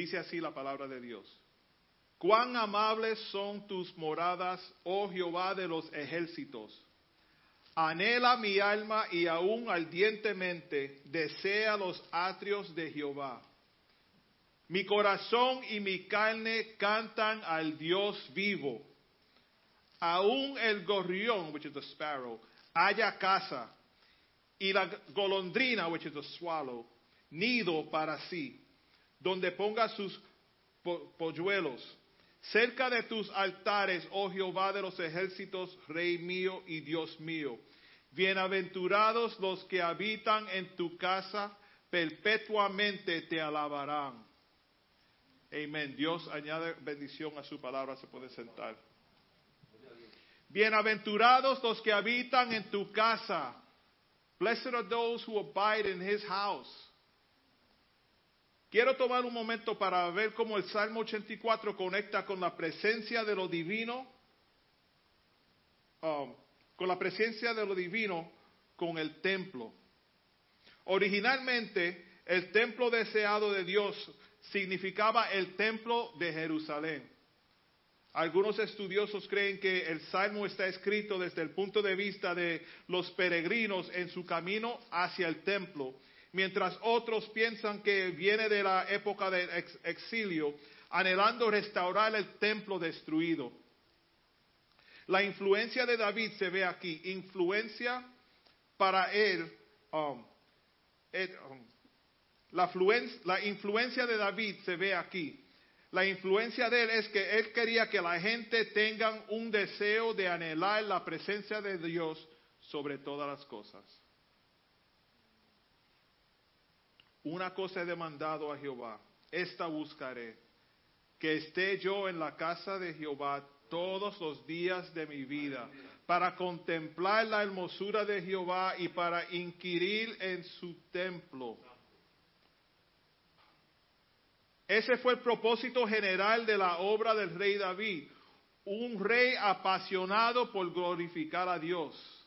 Dice así la palabra de Dios. Cuán amables son tus moradas, oh Jehová de los ejércitos. Anhela mi alma y aún ardientemente desea los atrios de Jehová. Mi corazón y mi carne cantan al Dios vivo. Aún el gorrión, which is the sparrow, haya casa, y la golondrina, which is the swallow, nido para sí, donde ponga sus po- polluelos. Cerca de tus altares, oh Jehová de los ejércitos, Rey mío y Dios mío. Bienaventurados los que habitan en tu casa, perpetuamente te alabarán. Amén. Dios añade bendición a su palabra, se puede sentar. Bienaventurados los que habitan en tu casa. Blessed are those who abide in his house. Quiero tomar un momento para ver cómo el Salmo 84 conecta con la presencia de lo divino, um, con la presencia de lo divino con el templo. Originalmente, el templo deseado de Dios significaba el templo de Jerusalén. Algunos estudiosos creen que el Salmo está escrito desde el punto de vista de los peregrinos en su camino hacia el templo, mientras otros piensan que viene de la época del ex- exilio, anhelando restaurar el templo destruido. La influencia de David se ve aquí, influencia para él, um, um, la, la influencia de David se ve aquí. La influencia de él es que él quería que la gente tengan un deseo de anhelar la presencia de Dios sobre todas las cosas. Una cosa he demandado a Jehová, esta buscaré, que esté yo en la casa de Jehová todos los días de mi vida, para contemplar la hermosura de Jehová y para inquirir en su templo. Ese fue el propósito general de la obra del rey David, un rey apasionado por glorificar a Dios.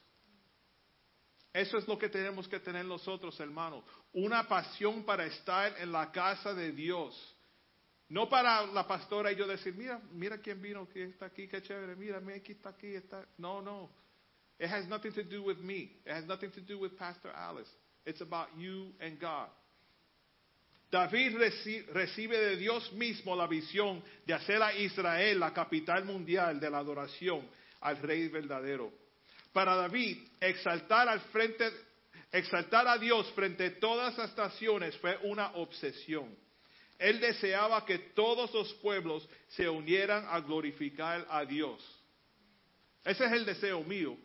Eso es lo que tenemos que tener nosotros, hermanos, una pasión para estar en la casa de Dios. No para la pastora y yo decir, mira, mira quién vino, quién está aquí, qué chévere, mira, aquí está aquí, está. No, no. It has nothing to do with me. It has nothing to do with Pastor Alice. It's about you and God. David reci- recibe de Dios mismo la visión de hacer a Israel la capital mundial de la adoración al Rey verdadero. Para David, exaltar al frente, exaltar a Dios frente a todas las naciones fue una obsesión. Él deseaba que todos los pueblos se unieran a glorificar a Dios. Ese es el deseo mío.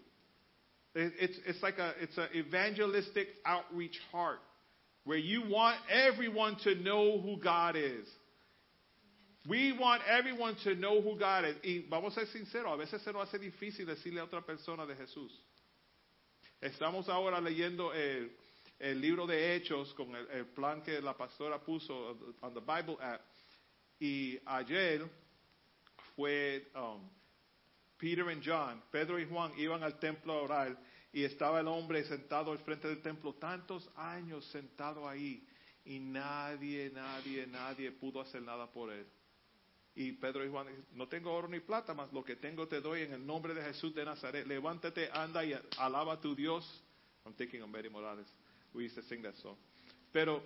It- It's, like it's an evangelistic outreach heart where you want everyone to know who God is. We want everyone to know who God is. Y vamos a ser sinceros, a veces se nos hace difícil decirle a otra persona de Jesús. Estamos ahora leyendo el, libro de Hechos con el, el plan que la pastora puso on the Bible app. Y ayer fue um, Peter and John, Pedro y Juan iban al templo a orar y estaba el hombre sentado al frente del templo, tantos años sentado ahí y nadie, nadie, nadie pudo hacer nada por él. Y Pedro y Juan, no tengo oro ni plata, mas lo que tengo te doy en el nombre de Jesús de Nazaret. Levántate, anda y alaba a tu Dios. I'm thinking of Betty Morales. We used to sing that song. Pero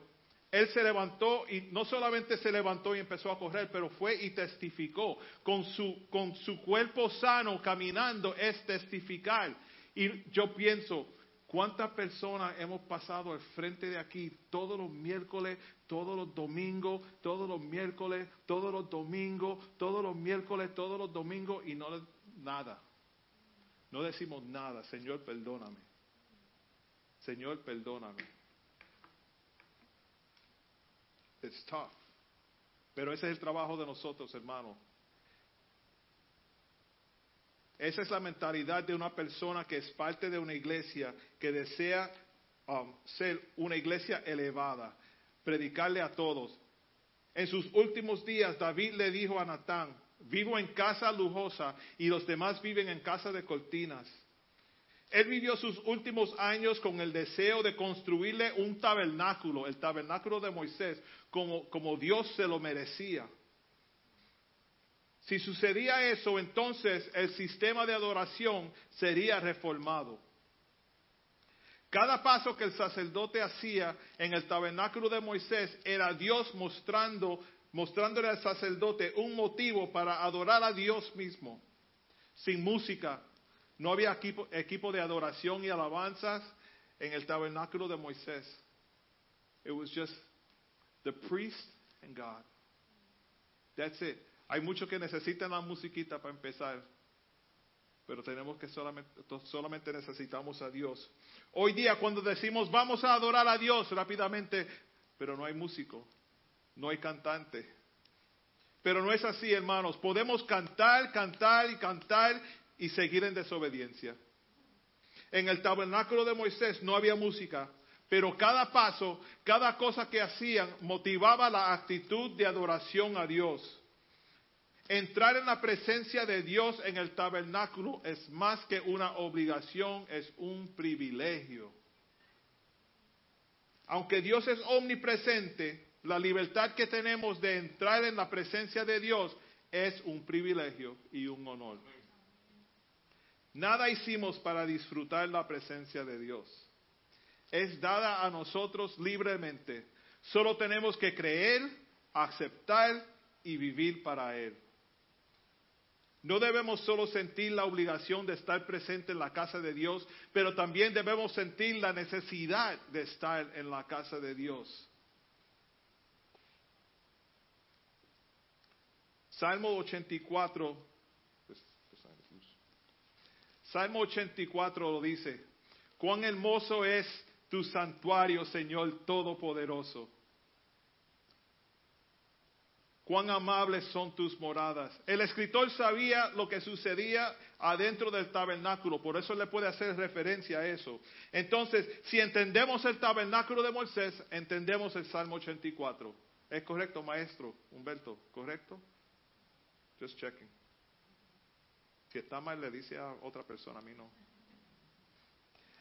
él se levantó y no solamente se levantó y empezó a correr, pero fue y testificó. Con su, con su cuerpo sano caminando es testificar. Y yo pienso, ¿Cuántas personas hemos pasado al frente de aquí todos los miércoles, todos los domingos, todos los miércoles, todos los domingos, todos los miércoles, todos los domingos y no nada? No decimos nada, Señor, perdóname. Señor, perdóname. It's tough. Pero ese es el trabajo de nosotros, hermanos. Esa es la mentalidad de una persona que es parte de una iglesia que desea um, ser una iglesia elevada, predicarle a todos. En sus últimos días, David le dijo a Natán, vivo en casa lujosa y los demás viven en casa de cortinas. Él vivió sus últimos años con el deseo de construirle un tabernáculo, el tabernáculo de Moisés, como, como Dios se lo merecía. Si sucedía eso, entonces el sistema de adoración sería reformado. Cada paso que el sacerdote hacía en el tabernáculo de Moisés era Dios mostrando, mostrándole al sacerdote un motivo para adorar a Dios mismo. Sin música, no había equipo, equipo de adoración y alabanzas en el tabernáculo de Moisés. It was just the priest and God. That's it. Hay muchos que necesitan la musiquita para empezar, pero tenemos que solamente, solamente necesitamos a Dios. Hoy día cuando decimos vamos a adorar a Dios rápidamente, pero no hay músico, no hay cantante. Pero no es así, hermanos. Podemos cantar, cantar y cantar y seguir en desobediencia. En el tabernáculo de Moisés no había música, pero cada paso, cada cosa que hacían motivaba la actitud de adoración a Dios. Entrar en la presencia de Dios en el tabernáculo es más que una obligación, es un privilegio. Aunque Dios es omnipresente, la libertad que tenemos de entrar en la presencia de Dios es un privilegio y un honor. Nada hicimos para disfrutar la presencia de Dios. Es dada a nosotros libremente. Solo tenemos que creer, aceptar y vivir para Él. No debemos solo sentir la obligación de estar presente en la casa de Dios, pero también debemos sentir la necesidad de estar en la casa de Dios. Salmo 84, Salmo 84 lo dice, cuán hermoso es tu santuario, Señor Todopoderoso. Cuán amables son tus moradas. El escritor sabía lo que sucedía adentro del tabernáculo, por eso le puede hacer referencia a eso. Entonces, si entendemos el tabernáculo de Moisés, entendemos el Salmo 84. ¿Es correcto, maestro Humberto? ¿Correcto? Just checking. Si está mal, le dice a otra persona, a mí no.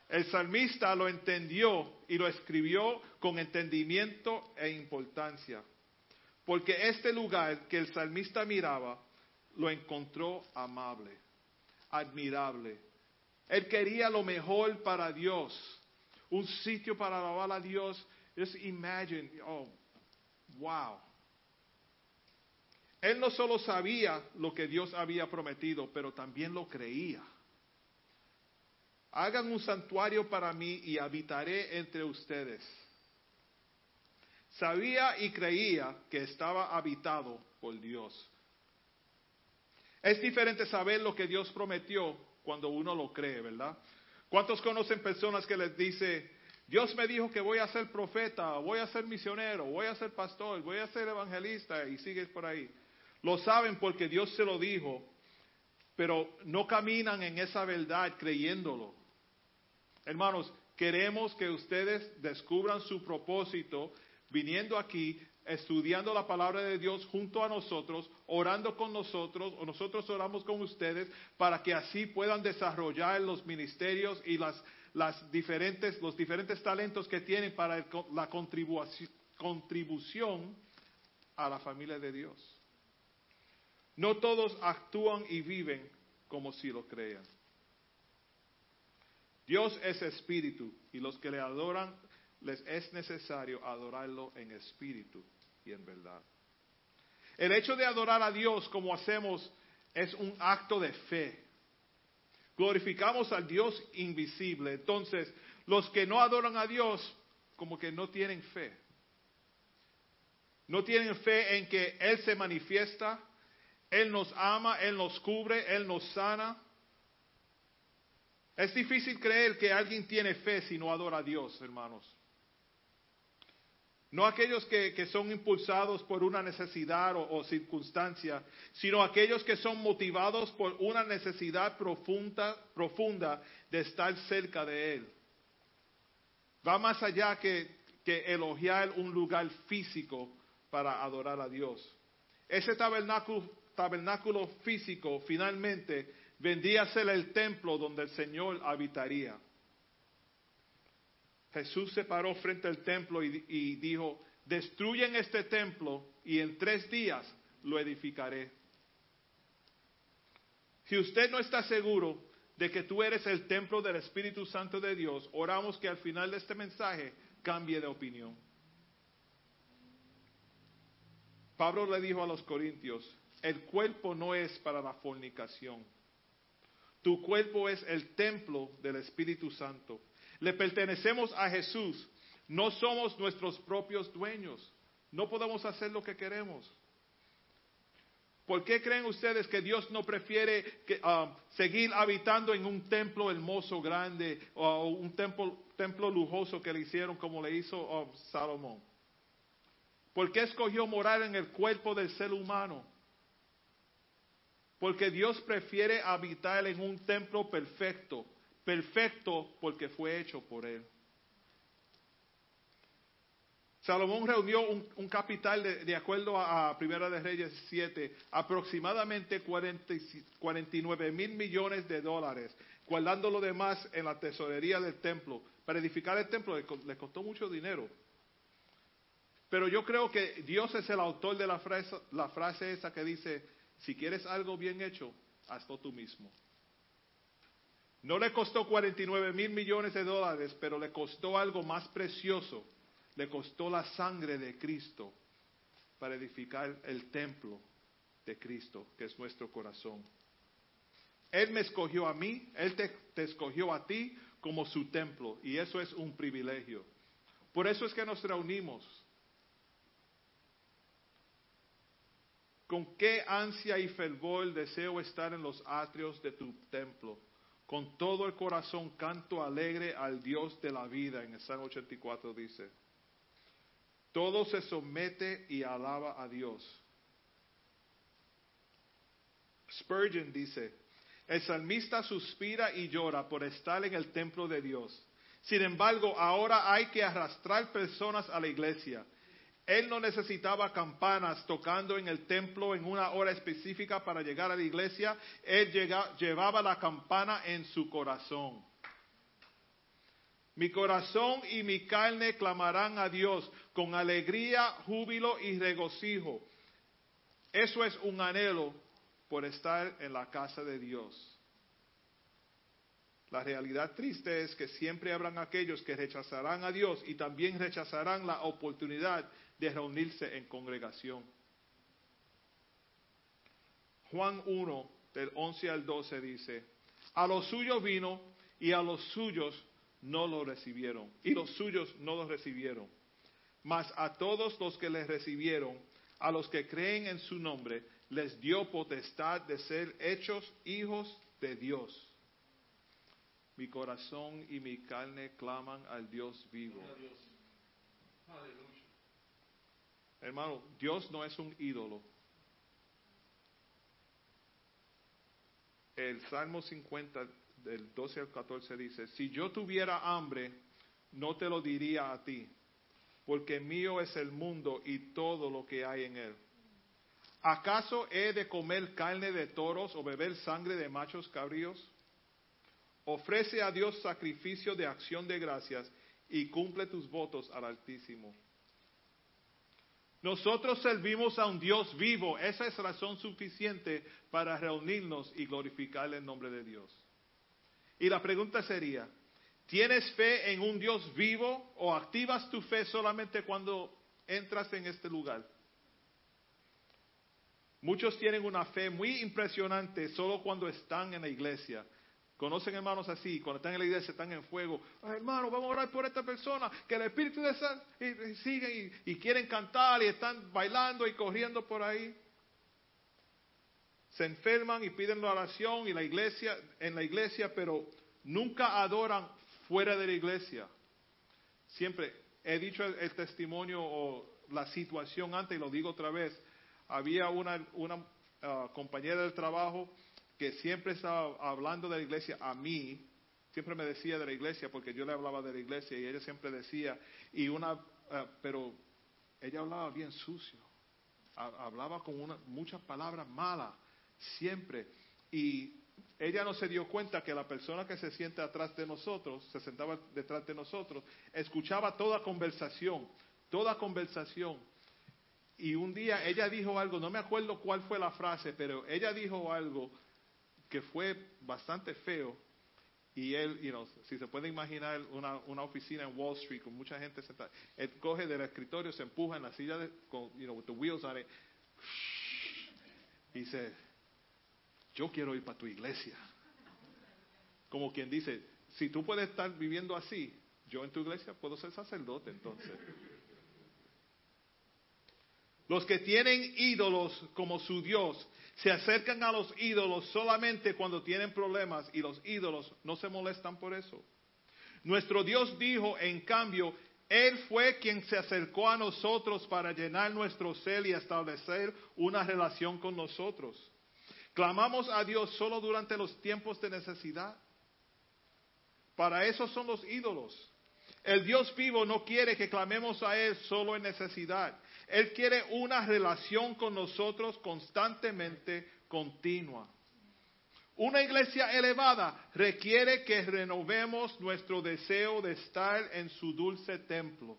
El salmista lo entendió y lo escribió con entendimiento e importancia. Porque este lugar que el salmista miraba, lo encontró amable, admirable. Él quería lo mejor para Dios, un sitio para alabar a Dios. Just imagine, oh, wow. Él no solo sabía lo que Dios había prometido, pero también lo creía. Hagan un santuario para mí y habitaré entre ustedes. Sabía y creía que estaba habitado por Dios. Es diferente saber lo que Dios prometió cuando uno lo cree, ¿verdad? ¿Cuántos conocen personas que les dice, Dios me dijo que voy a ser profeta, voy a ser misionero, voy a ser pastor, voy a ser evangelista y sigues por ahí? Lo saben porque Dios se lo dijo, pero no caminan en esa verdad creyéndolo. Hermanos, queremos que ustedes descubran su propósito viniendo aquí, estudiando la palabra de Dios junto a nosotros, orando con nosotros, o nosotros oramos con ustedes, para que así puedan desarrollar los ministerios y las, las diferentes, los diferentes talentos que tienen para la contribución a la familia de Dios. No todos actúan y viven como si lo crean. Dios es espíritu y los que le adoran les es necesario adorarlo en espíritu y en verdad. El hecho de adorar a Dios como hacemos es un acto de fe. glorificamos al Dios invisible. Entonces, los que no adoran a Dios, como que no tienen fe. No tienen fe en que Él se manifiesta, Él nos ama, Él nos cubre, Él nos sana. Es difícil creer que alguien tiene fe si no adora a Dios, hermanos. No aquellos que, que son impulsados por una necesidad o, circunstancia, sino aquellos que son motivados por una necesidad profunda, profunda de estar cerca de Él. Va más allá que, que elogiar un lugar físico para adorar a Dios. Ese tabernáculo, tabernáculo físico finalmente vendría a ser el templo donde el Señor habitaría. Jesús se paró frente al templo y, dijo, destruyen este templo y en tres días lo edificaré. Si usted no está seguro de que tú eres el templo del Espíritu Santo de Dios, oramos que al final de este mensaje cambie de opinión. Pablo le dijo a los corintios, el cuerpo no es para la fornicación. Tu cuerpo es el templo del Espíritu Santo. Le pertenecemos a Jesús. No somos nuestros propios dueños. No podemos hacer lo que queremos. ¿Por qué creen ustedes que Dios no prefiere que, uh, seguir habitando en un templo hermoso, grande, o un templo, templo lujoso que le hicieron como le hizo uh, Salomón? ¿Por qué escogió morar en el cuerpo del ser humano? Porque Dios prefiere habitar en un templo perfecto, perfecto porque fue hecho por Él. Salomón reunió un, capital de, de, acuerdo a, Primera de Reyes 7, aproximadamente 40, 49 mil millones de dólares, guardando lo demás en la tesorería del templo. Para edificar el templo le costó mucho dinero. Pero yo creo que Dios es el autor de la frase, la frase esa que dice, si quieres algo bien hecho, hazlo tú mismo. No le costó 49 mil millones de dólares, pero le costó algo más precioso. Le costó la sangre de Cristo para edificar el templo de Cristo, que es nuestro corazón. Él me escogió a mí, Él te, te escogió a ti como su templo, y eso es un privilegio. Por eso es que nos reunimos. Con qué ansia y fervor deseo estar en los atrios de tu templo. Con todo el corazón canto alegre al Dios de la vida. En el Salmo 84 dice. Todo se somete y alaba a Dios. Spurgeon dice, el salmista suspira y llora por estar en el templo de Dios. Sin embargo, ahora hay que arrastrar personas a la iglesia. Él no necesitaba campanas tocando en el templo en una hora específica para llegar a la iglesia. Él llevaba la campana en su corazón. Mi corazón y mi carne clamarán a Dios con alegría, júbilo y regocijo. Eso es un anhelo por estar en la casa de Dios. La realidad triste es que siempre habrán aquellos que rechazarán a Dios y también rechazarán la oportunidad de reunirse en congregación. Juan 1, del 11 al 12 dice, a los suyos vino y a los suyos no lo recibieron, y los suyos no lo recibieron. Mas a todos los que les recibieron, a los que creen en su nombre, les dio potestad de ser hechos hijos de Dios. Mi corazón y mi carne claman al Dios vivo. Hermano, Dios no es un ídolo. El Salmo 50, del 12 al 14 dice, si yo tuviera hambre, no te lo diría a ti, porque mío es el mundo y todo lo que hay en él. ¿Acaso he de comer carne de toros o beber sangre de machos cabríos? Ofrece a Dios sacrificio de acción de gracias y cumple tus votos al Altísimo. Nosotros servimos a un Dios vivo. Esa es razón suficiente para reunirnos y glorificar el nombre de Dios. Y la pregunta sería, ¿tienes fe en un Dios vivo o activas tu fe solamente cuando entras en este lugar? Muchos tienen una fe muy impresionante solo cuando están en la iglesia. Conocen hermanos así, cuando están en la iglesia están en fuego. "Ay, hermano, vamos a orar por esta persona, que el Espíritu de San y, y siguen y, quieren cantar y están bailando y corriendo por ahí. Se enferman y piden la oración y la iglesia en la iglesia, pero nunca adoran fuera de la iglesia. Siempre he dicho el, el testimonio o la situación antes y lo digo otra vez. Había una, una ah, compañera del trabajo que siempre estaba hablando de la iglesia a mí, siempre me decía de la iglesia porque yo le hablaba de la iglesia y ella siempre decía, y una, ah, pero ella hablaba bien sucio, Ha- hablaba con una, muchas palabras malas, siempre, y ella no se dio cuenta que la persona que se sienta atrás de nosotros, se sentaba detrás de nosotros, escuchaba toda conversación, toda conversación. Y un día ella dijo algo, no me acuerdo cuál fue la frase, pero ella dijo algo que fue bastante feo. Y él, you know, si se puede imaginar una, oficina en Wall Street con mucha gente sentada, él coge del escritorio, se empuja en la silla de, con, you know, with the wheels on it, y dice, yo quiero ir para tu iglesia. Como quien dice, si tú puedes estar viviendo así, yo en tu iglesia puedo ser sacerdote entonces. Los que tienen ídolos como su Dios se acercan a los ídolos solamente cuando tienen problemas y los ídolos no se molestan por eso. Nuestro Dios dijo, en cambio, Él fue quien se acercó a nosotros para llenar nuestro ser y establecer una relación con nosotros. Clamamos a Dios solo durante los tiempos de necesidad. Para eso son los ídolos. El Dios vivo no quiere que clamemos a Él solo en necesidad. Él quiere una relación con nosotros constantemente continua. Una iglesia elevada requiere que renovemos nuestro deseo de estar en su dulce templo.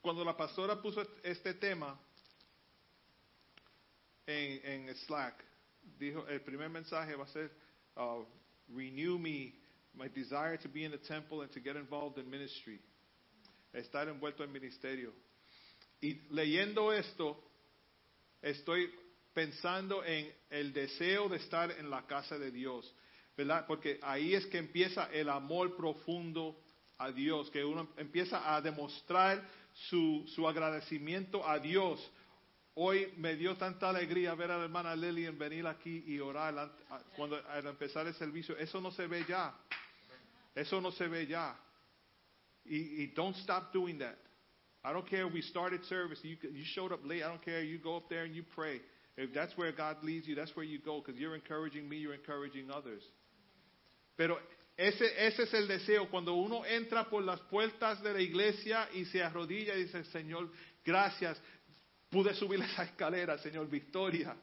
Cuando la pastora puso este tema en, Slack, dijo, el primer mensaje va a ser, uh, renew me, my desire to be in the temple and to get involved in ministry. Estar envuelto en ministerio. Y leyendo esto, estoy pensando en el deseo de estar en la casa de Dios, ¿verdad? Porque ahí es que empieza el amor profundo a Dios, que uno empieza a demostrar su, agradecimiento a Dios. Hoy me dio tanta alegría ver a la hermana Lillian venir aquí y orar cuando al empezar el servicio. Eso no se ve ya. Eso no se ve ya. Y, y don't stop doing that. I don't care. We started service. You you showed up late. I don't care. You go up there and you pray. If that's where God leads you, that's where you go because you're encouraging me. You're encouraging others. Pero ese, ese es el deseo. Cuando uno entra por las puertas de la iglesia y se arrodilla y dice, Señor, gracias. Pude subir esa escalera, Señor, victoria.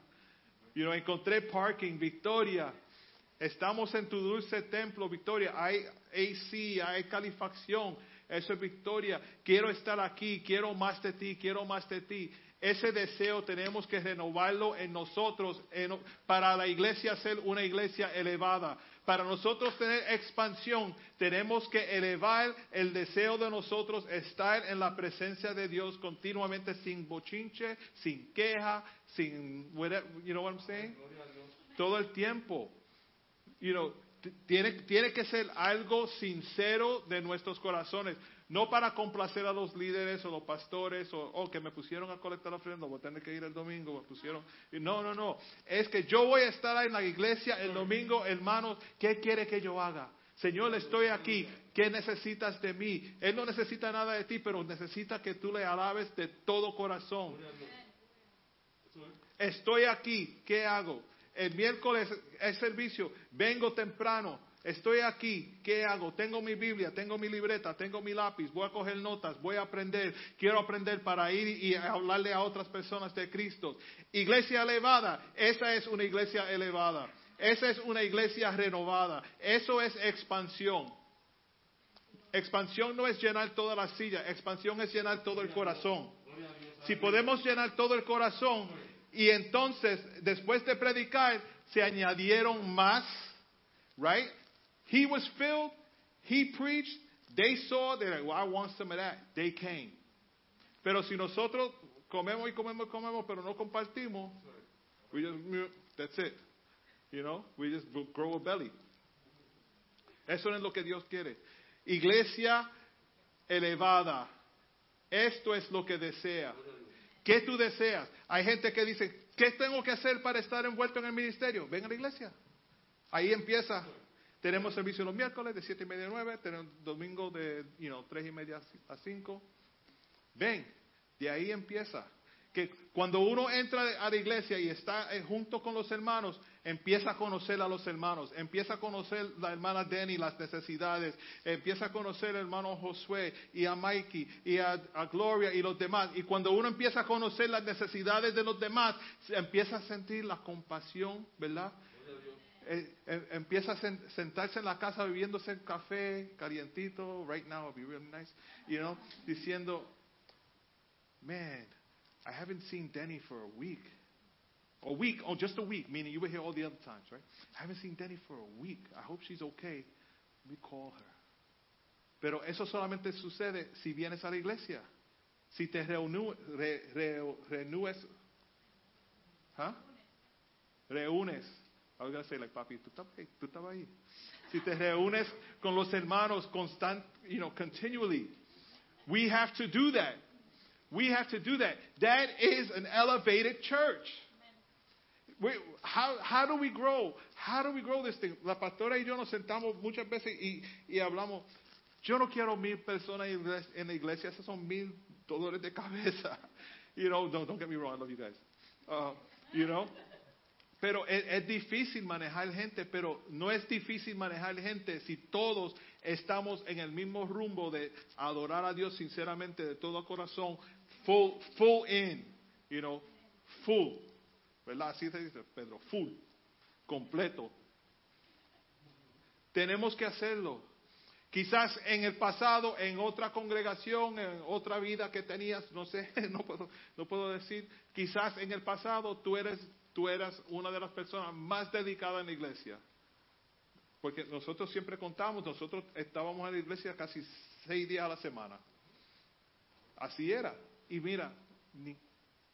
You know, encontré parking, victoria. Estamos en tu dulce templo, victoria. Hay AC, hay calefacción. Eso es victoria. Quiero estar aquí, quiero más de ti, quiero más de ti. Ese deseo tenemos que renovarlo en nosotros en- para la iglesia ser una iglesia elevada. Para nosotros tener expansión, tenemos que elevar el deseo de nosotros estar en la presencia de Dios continuamente sin bochinche, sin queja, sin, whatever, you know what I'm saying? Todo el tiempo. You know, t- tiene, tiene que ser algo sincero de nuestros corazones, no para complacer a los líderes o los pastores o o que me pusieron a colectar ofrenda, voy a tener que ir el domingo, me pusieron. No, no, no. Es que yo voy a estar en la iglesia el domingo, hermanos, ¿qué quiere que yo haga? Señor, estoy aquí. ¿Qué necesitas de mí? Él no necesita nada de ti, pero necesita que tú le alabes de todo corazón. Estoy aquí, ¿qué hago? El miércoles es servicio, vengo temprano, estoy aquí, ¿qué hago? Tengo mi Biblia, tengo mi libreta, tengo mi lápiz, voy a coger notas, voy a aprender, quiero aprender para ir y hablarle a otras personas de Cristo. Iglesia elevada, esa es una iglesia elevada, esa es una iglesia renovada, eso es expansión. Expansión no es llenar toda la silla, expansión es llenar todo el corazón. Si podemos llenar todo el corazón y entonces después de predicar se añadieron más, right? He was filled, he preached, they saw, they're like, well, I want some of that. They came. Pero si nosotros, comemos y comemos y comemos, pero no compartimos. We just, that's it. You know, we just grow a belly. Eso no es lo que Dios quiere. Iglesia elevada. Esto es lo que desea. ¿Qué tú deseas? Hay gente que dice, ¿qué tengo que hacer para estar envuelto en el ministerio? Ven a la iglesia. Ahí empieza. Tenemos servicio los miércoles de siete y media a 9, tenemos domingo de you know, 3 y media a 5. Ven, de ahí empieza. Que cuando uno entra a la iglesia y está eh, junto con los hermanos, empieza a conocer a los hermanos, empieza a conocer la hermana Denny, las necesidades, empieza a conocer al hermano Josué y a Mikey y a, Gloria y los demás. Y cuando uno empieza a conocer las necesidades de los demás, empieza a sentir la compasión, ¿verdad? Eh, eh, empieza a sen- sentarse en la casa bebiéndose el café calientito, right now it'll be real nice, you know, diciendo, man, I haven't seen Denny for a week. A week, oh, just a week, meaning you were here all the other times, right? I haven't seen Denny for a week. I hope she's okay. Let me call her. Pero eso solamente sucede si vienes a la iglesia. Si te reunu- re- re- reúnes, ¿ah? reúnes. I was going to say like, papi, tú estabas tú estabas ahí. Si te reúnes con los hermanos constant, you know, continually. We have to do that. We have to do that. That is an elevated church. We, how, how do we grow? How do we grow this thing? La pastora y yo nos sentamos muchas veces y, y hablamos. Yo no quiero mil personas en la- iglesia. Esos son mil dolores de cabeza. You know, don't, don't get me wrong. I love you guys. Uh, you know. Pero es, es difícil manejar gente, pero no es difícil manejar gente si todos estamos en el mismo rumbo de adorar a Dios sinceramente de todo corazón, full, full in, you know, full, ¿verdad? Así se dice, Pedro, full, completo. Tenemos que hacerlo. Quizás en el pasado, en otra congregación, en otra vida que tenías, no sé, no puedo, no puedo decir, quizás en el pasado tú eres, tú eras una de las personas más dedicadas en la iglesia. Porque nosotros siempre contamos, nosotros estábamos en la iglesia casi seis días a la semana. Así era. Y mira, ni-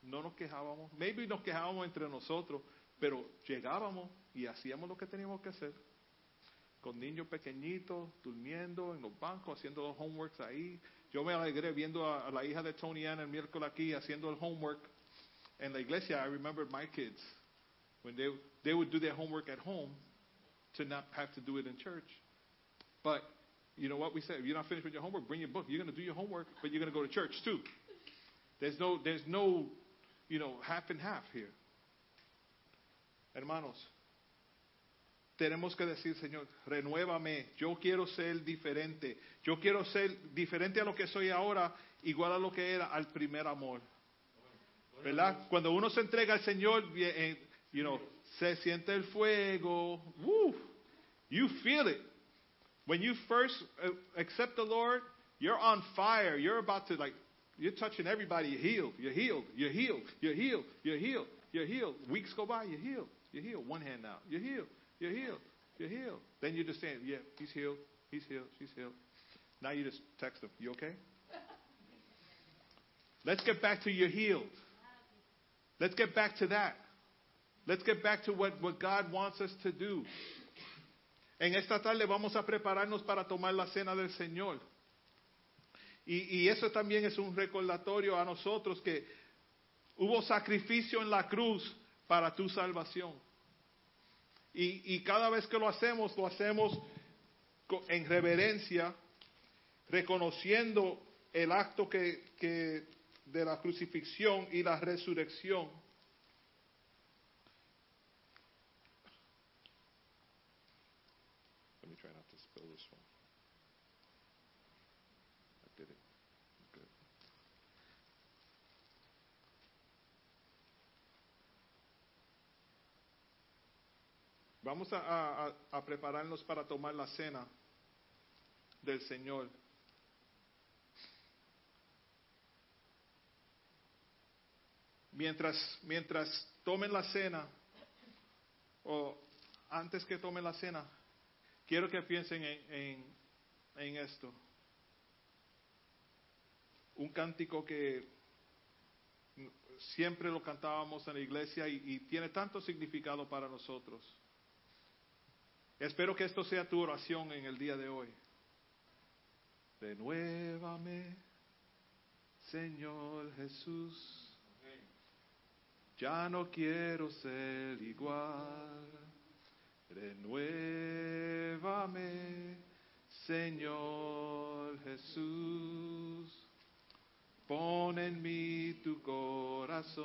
no nos quejábamos, maybe nos quejábamos entre nosotros, pero llegábamos y hacíamos lo que teníamos que hacer con niños pequeñitos, durmiendo en los bancos, haciendo los homeworks ahí. Yo me alegré viendo a, la hija de Tony Ann el miércoles aquí haciendo el homework en la iglesia. I remember my kids when they they would do their homework at home to not have to do it in church. But you know what we said? If you're not finished with your homework, bring your book. You're going to do your homework, but you're going to go to church too. There's no there's no you know half and half here. Hermanos, tenemos que decir, Señor, renuévame, yo quiero ser diferente, yo quiero ser diferente a lo que soy ahora, igual a lo que era al primer amor. ¿Verdad? Cuando uno se entrega al Señor, eh, you know, se siente el fuego, woo, you feel it. When you first uh, accept the Lord, you're on fire. You're about to like, you're touching everybody. You're healed. You're healed. You're healed. You're healed. You're healed. You're healed. Weeks go by. You're healed. You're healed. One hand out. You're healed. You're healed. You're healed. Then you're just saying, yeah, he's healed. He's healed. She's healed. Now you just text him. You okay? Let's get back to you're healed. Let's get back to that. Let's get back to what, what God wants us to do. En esta tarde vamos a prepararnos para tomar la cena del Señor. Y, eso también es un recordatorio a nosotros que hubo sacrificio en la cruz para tu salvación. Y, cada vez que lo hacemos, lo hacemos en reverencia, reconociendo el acto que de la crucifixión y la resurrección. Let me try not to spill this one. I did it. Good. Vamos a, prepararnos para tomar la cena del Señor. Mientras, mientras tomen la cena, o antes que tomen la cena, quiero que piensen en, en, en esto. Un cántico que siempre lo cantábamos en la iglesia y tiene tanto significado para nosotros. Espero que esto sea tu oración en el día de hoy. Renuévame, Señor Jesús. Ya no quiero ser igual. Renuévame, Señor Jesús. Pon en mí tu corazón,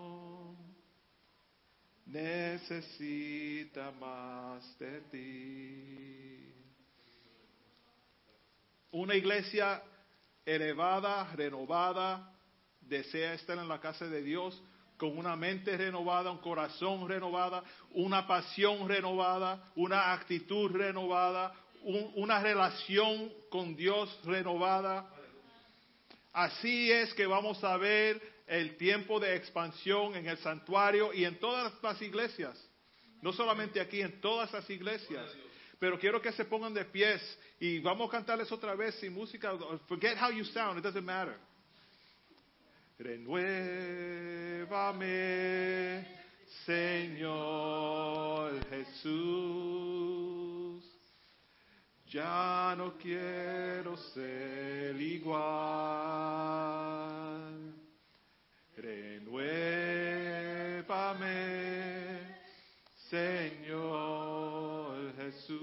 necesita más de ti. Una iglesia elevada, renovada, desea estar en la casa de Dios con una mente renovada, un corazón renovada, una pasión renovada, una actitud renovada, un- una relación con Dios renovada. Así es que vamos a ver el tiempo de expansión en el santuario y en todas las iglesias. No solamente aquí, en todas las iglesias. Pero quiero que se pongan de pies y vamos a cantarles otra vez sin música. Forget how you sound, it doesn't matter. Renuévame, Señor Jesús. Ya no quiero ser igual. Renuévame, Señor Jesús.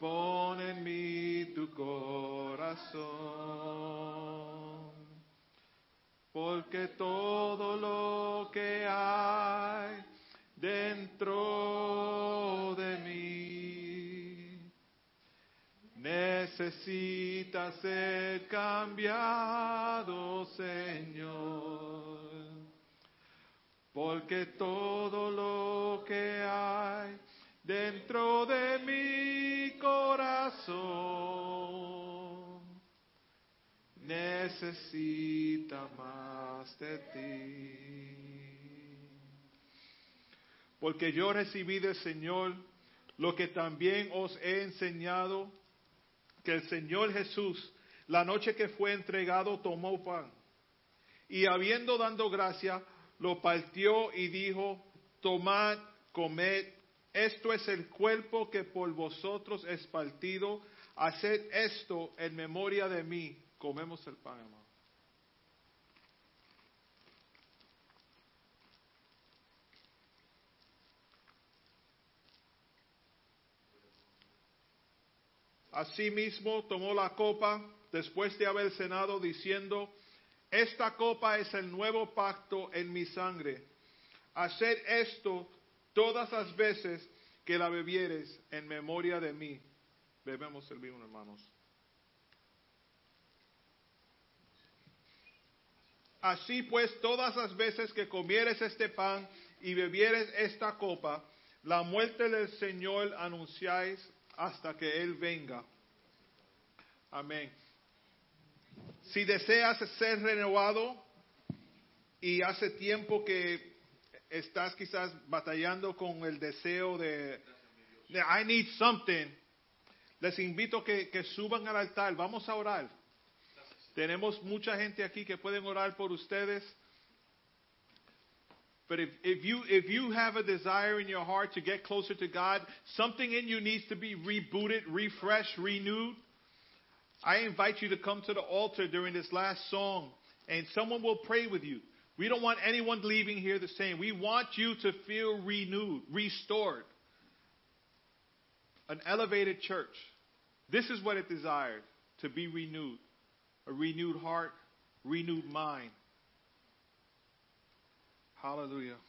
Pon en mí tu corazón, porque todo lo que hay dentro necesita ser cambiado, Señor, porque todo lo que hay dentro de mi corazón necesita más de ti. Porque yo recibí del Señor lo que también os he enseñado, que el Señor Jesús, la noche que fue entregado, tomó pan y habiendo dado gracia, lo partió y dijo, tomad, comed, esto es el cuerpo que por vosotros es partido, haced esto en memoria de mí. Comemos el pan, hermano. Asimismo tomó la copa después de haber cenado diciendo, esta copa es el nuevo pacto en mi sangre. Haced esto todas las veces que la bebieres en memoria de mí. Bebemos el vino, hermanos. Así pues, todas las veces que comieres este pan y bebieres esta copa, la muerte del Señor anunciáis hasta que Él venga. Amén. Si deseas ser renovado y hace tiempo que estás quizás batallando con el deseo de, I need something, les invito que, que suban al altar. Vamos a orar. Tenemos mucha gente aquí que pueden orar por ustedes. But if, if you if you have a desire in your heart to get closer to God, something in you needs to be rebooted, refreshed, renewed. I invite you to come to the altar during this last song and someone will pray with you. We don't want anyone leaving here the same. We want you to feel renewed, restored. An elevated church. This is what it desired to be renewed. A renewed heart, renewed mind. Hallelujah.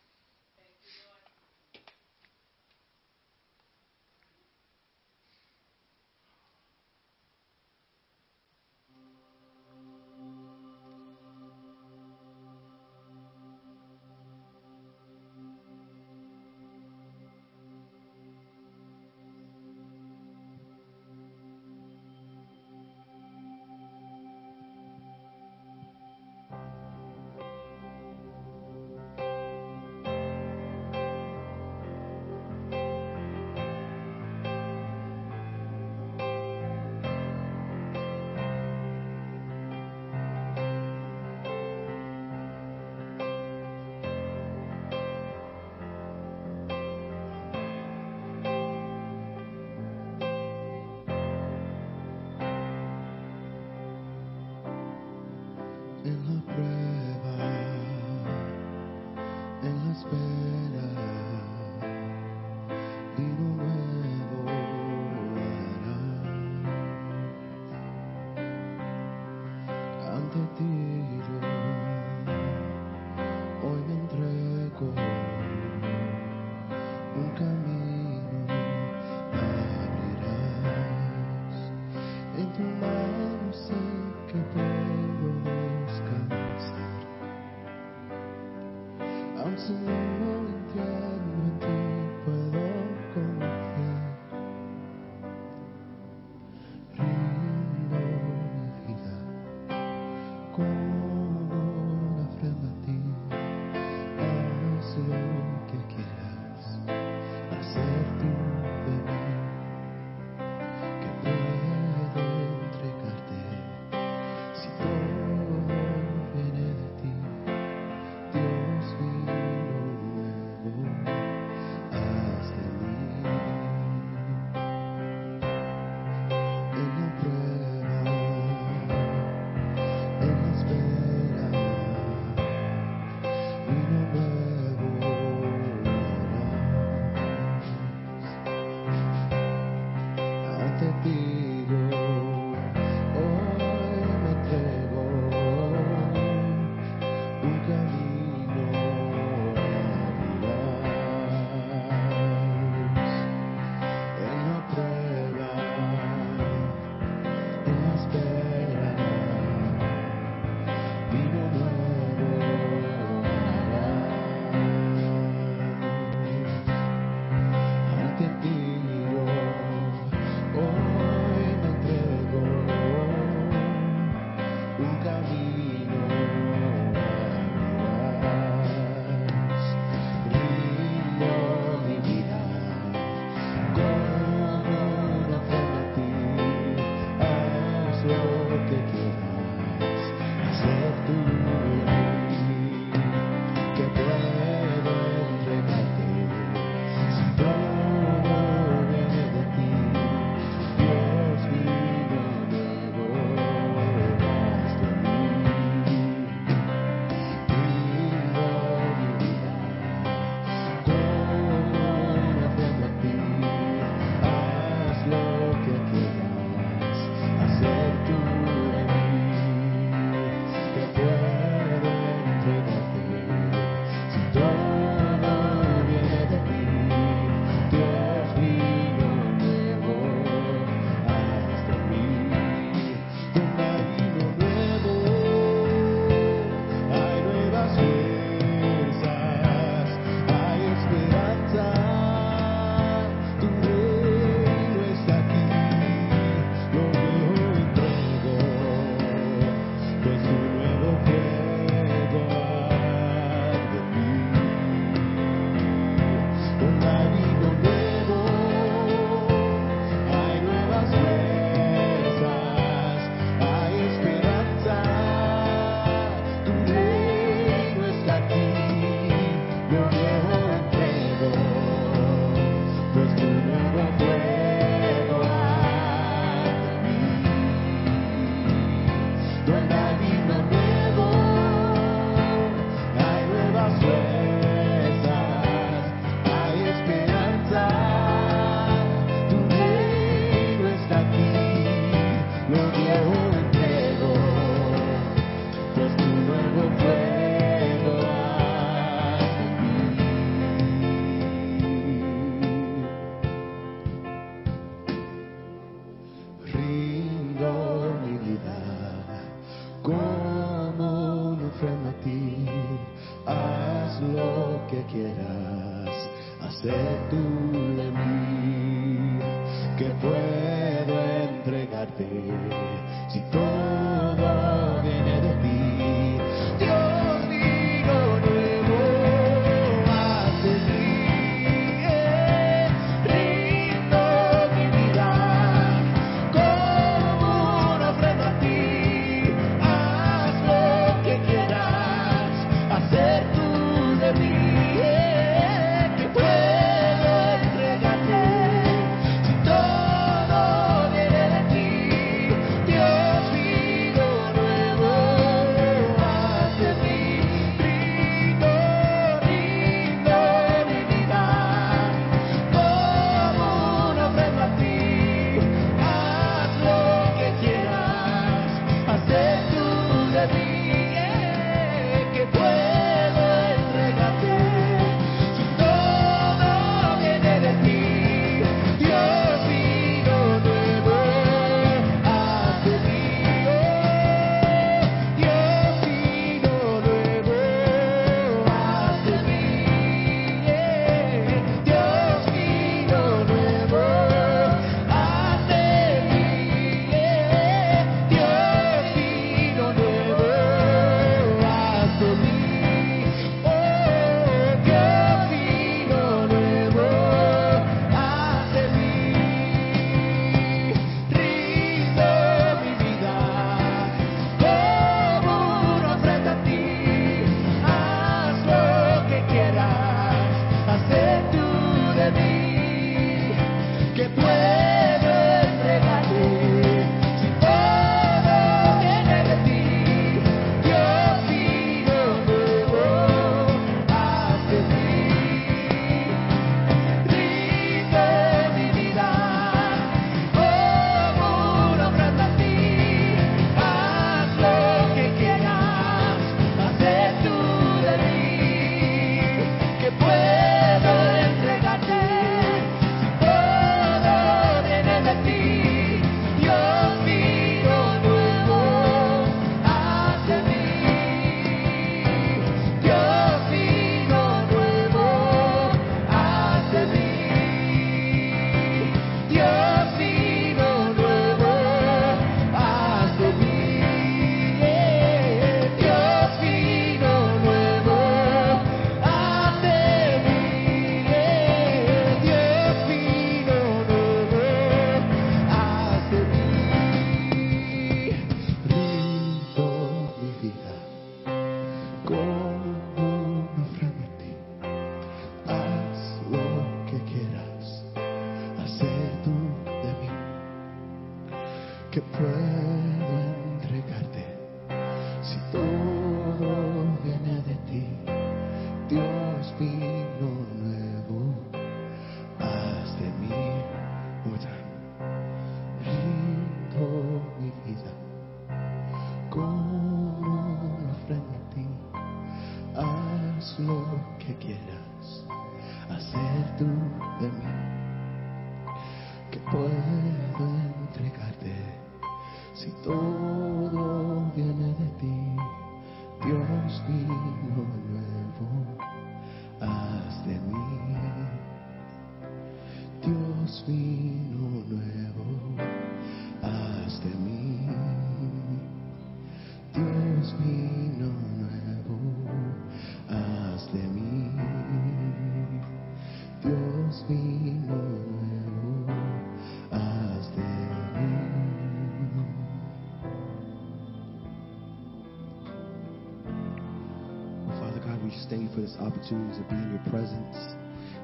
Opportunity to be in your presence,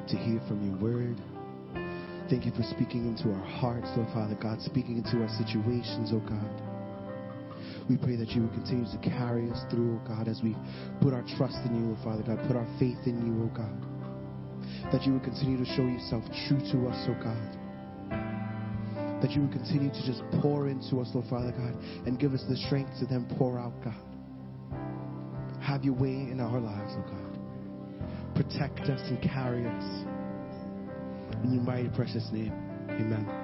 to hear from your word. Thank you for speaking into our hearts, Lord Father God, speaking into our situations, oh God. We pray that you would continue to carry us through, oh God, as we put our trust in you, oh Father God, put our faith in you, oh God. That you would continue to show yourself true to us, oh God. That you would continue to just pour into us, Lord Father God, and give us the strength to then pour out, God. Have your way in our lives, oh God protect us and carry us. In your mighty precious name, amen.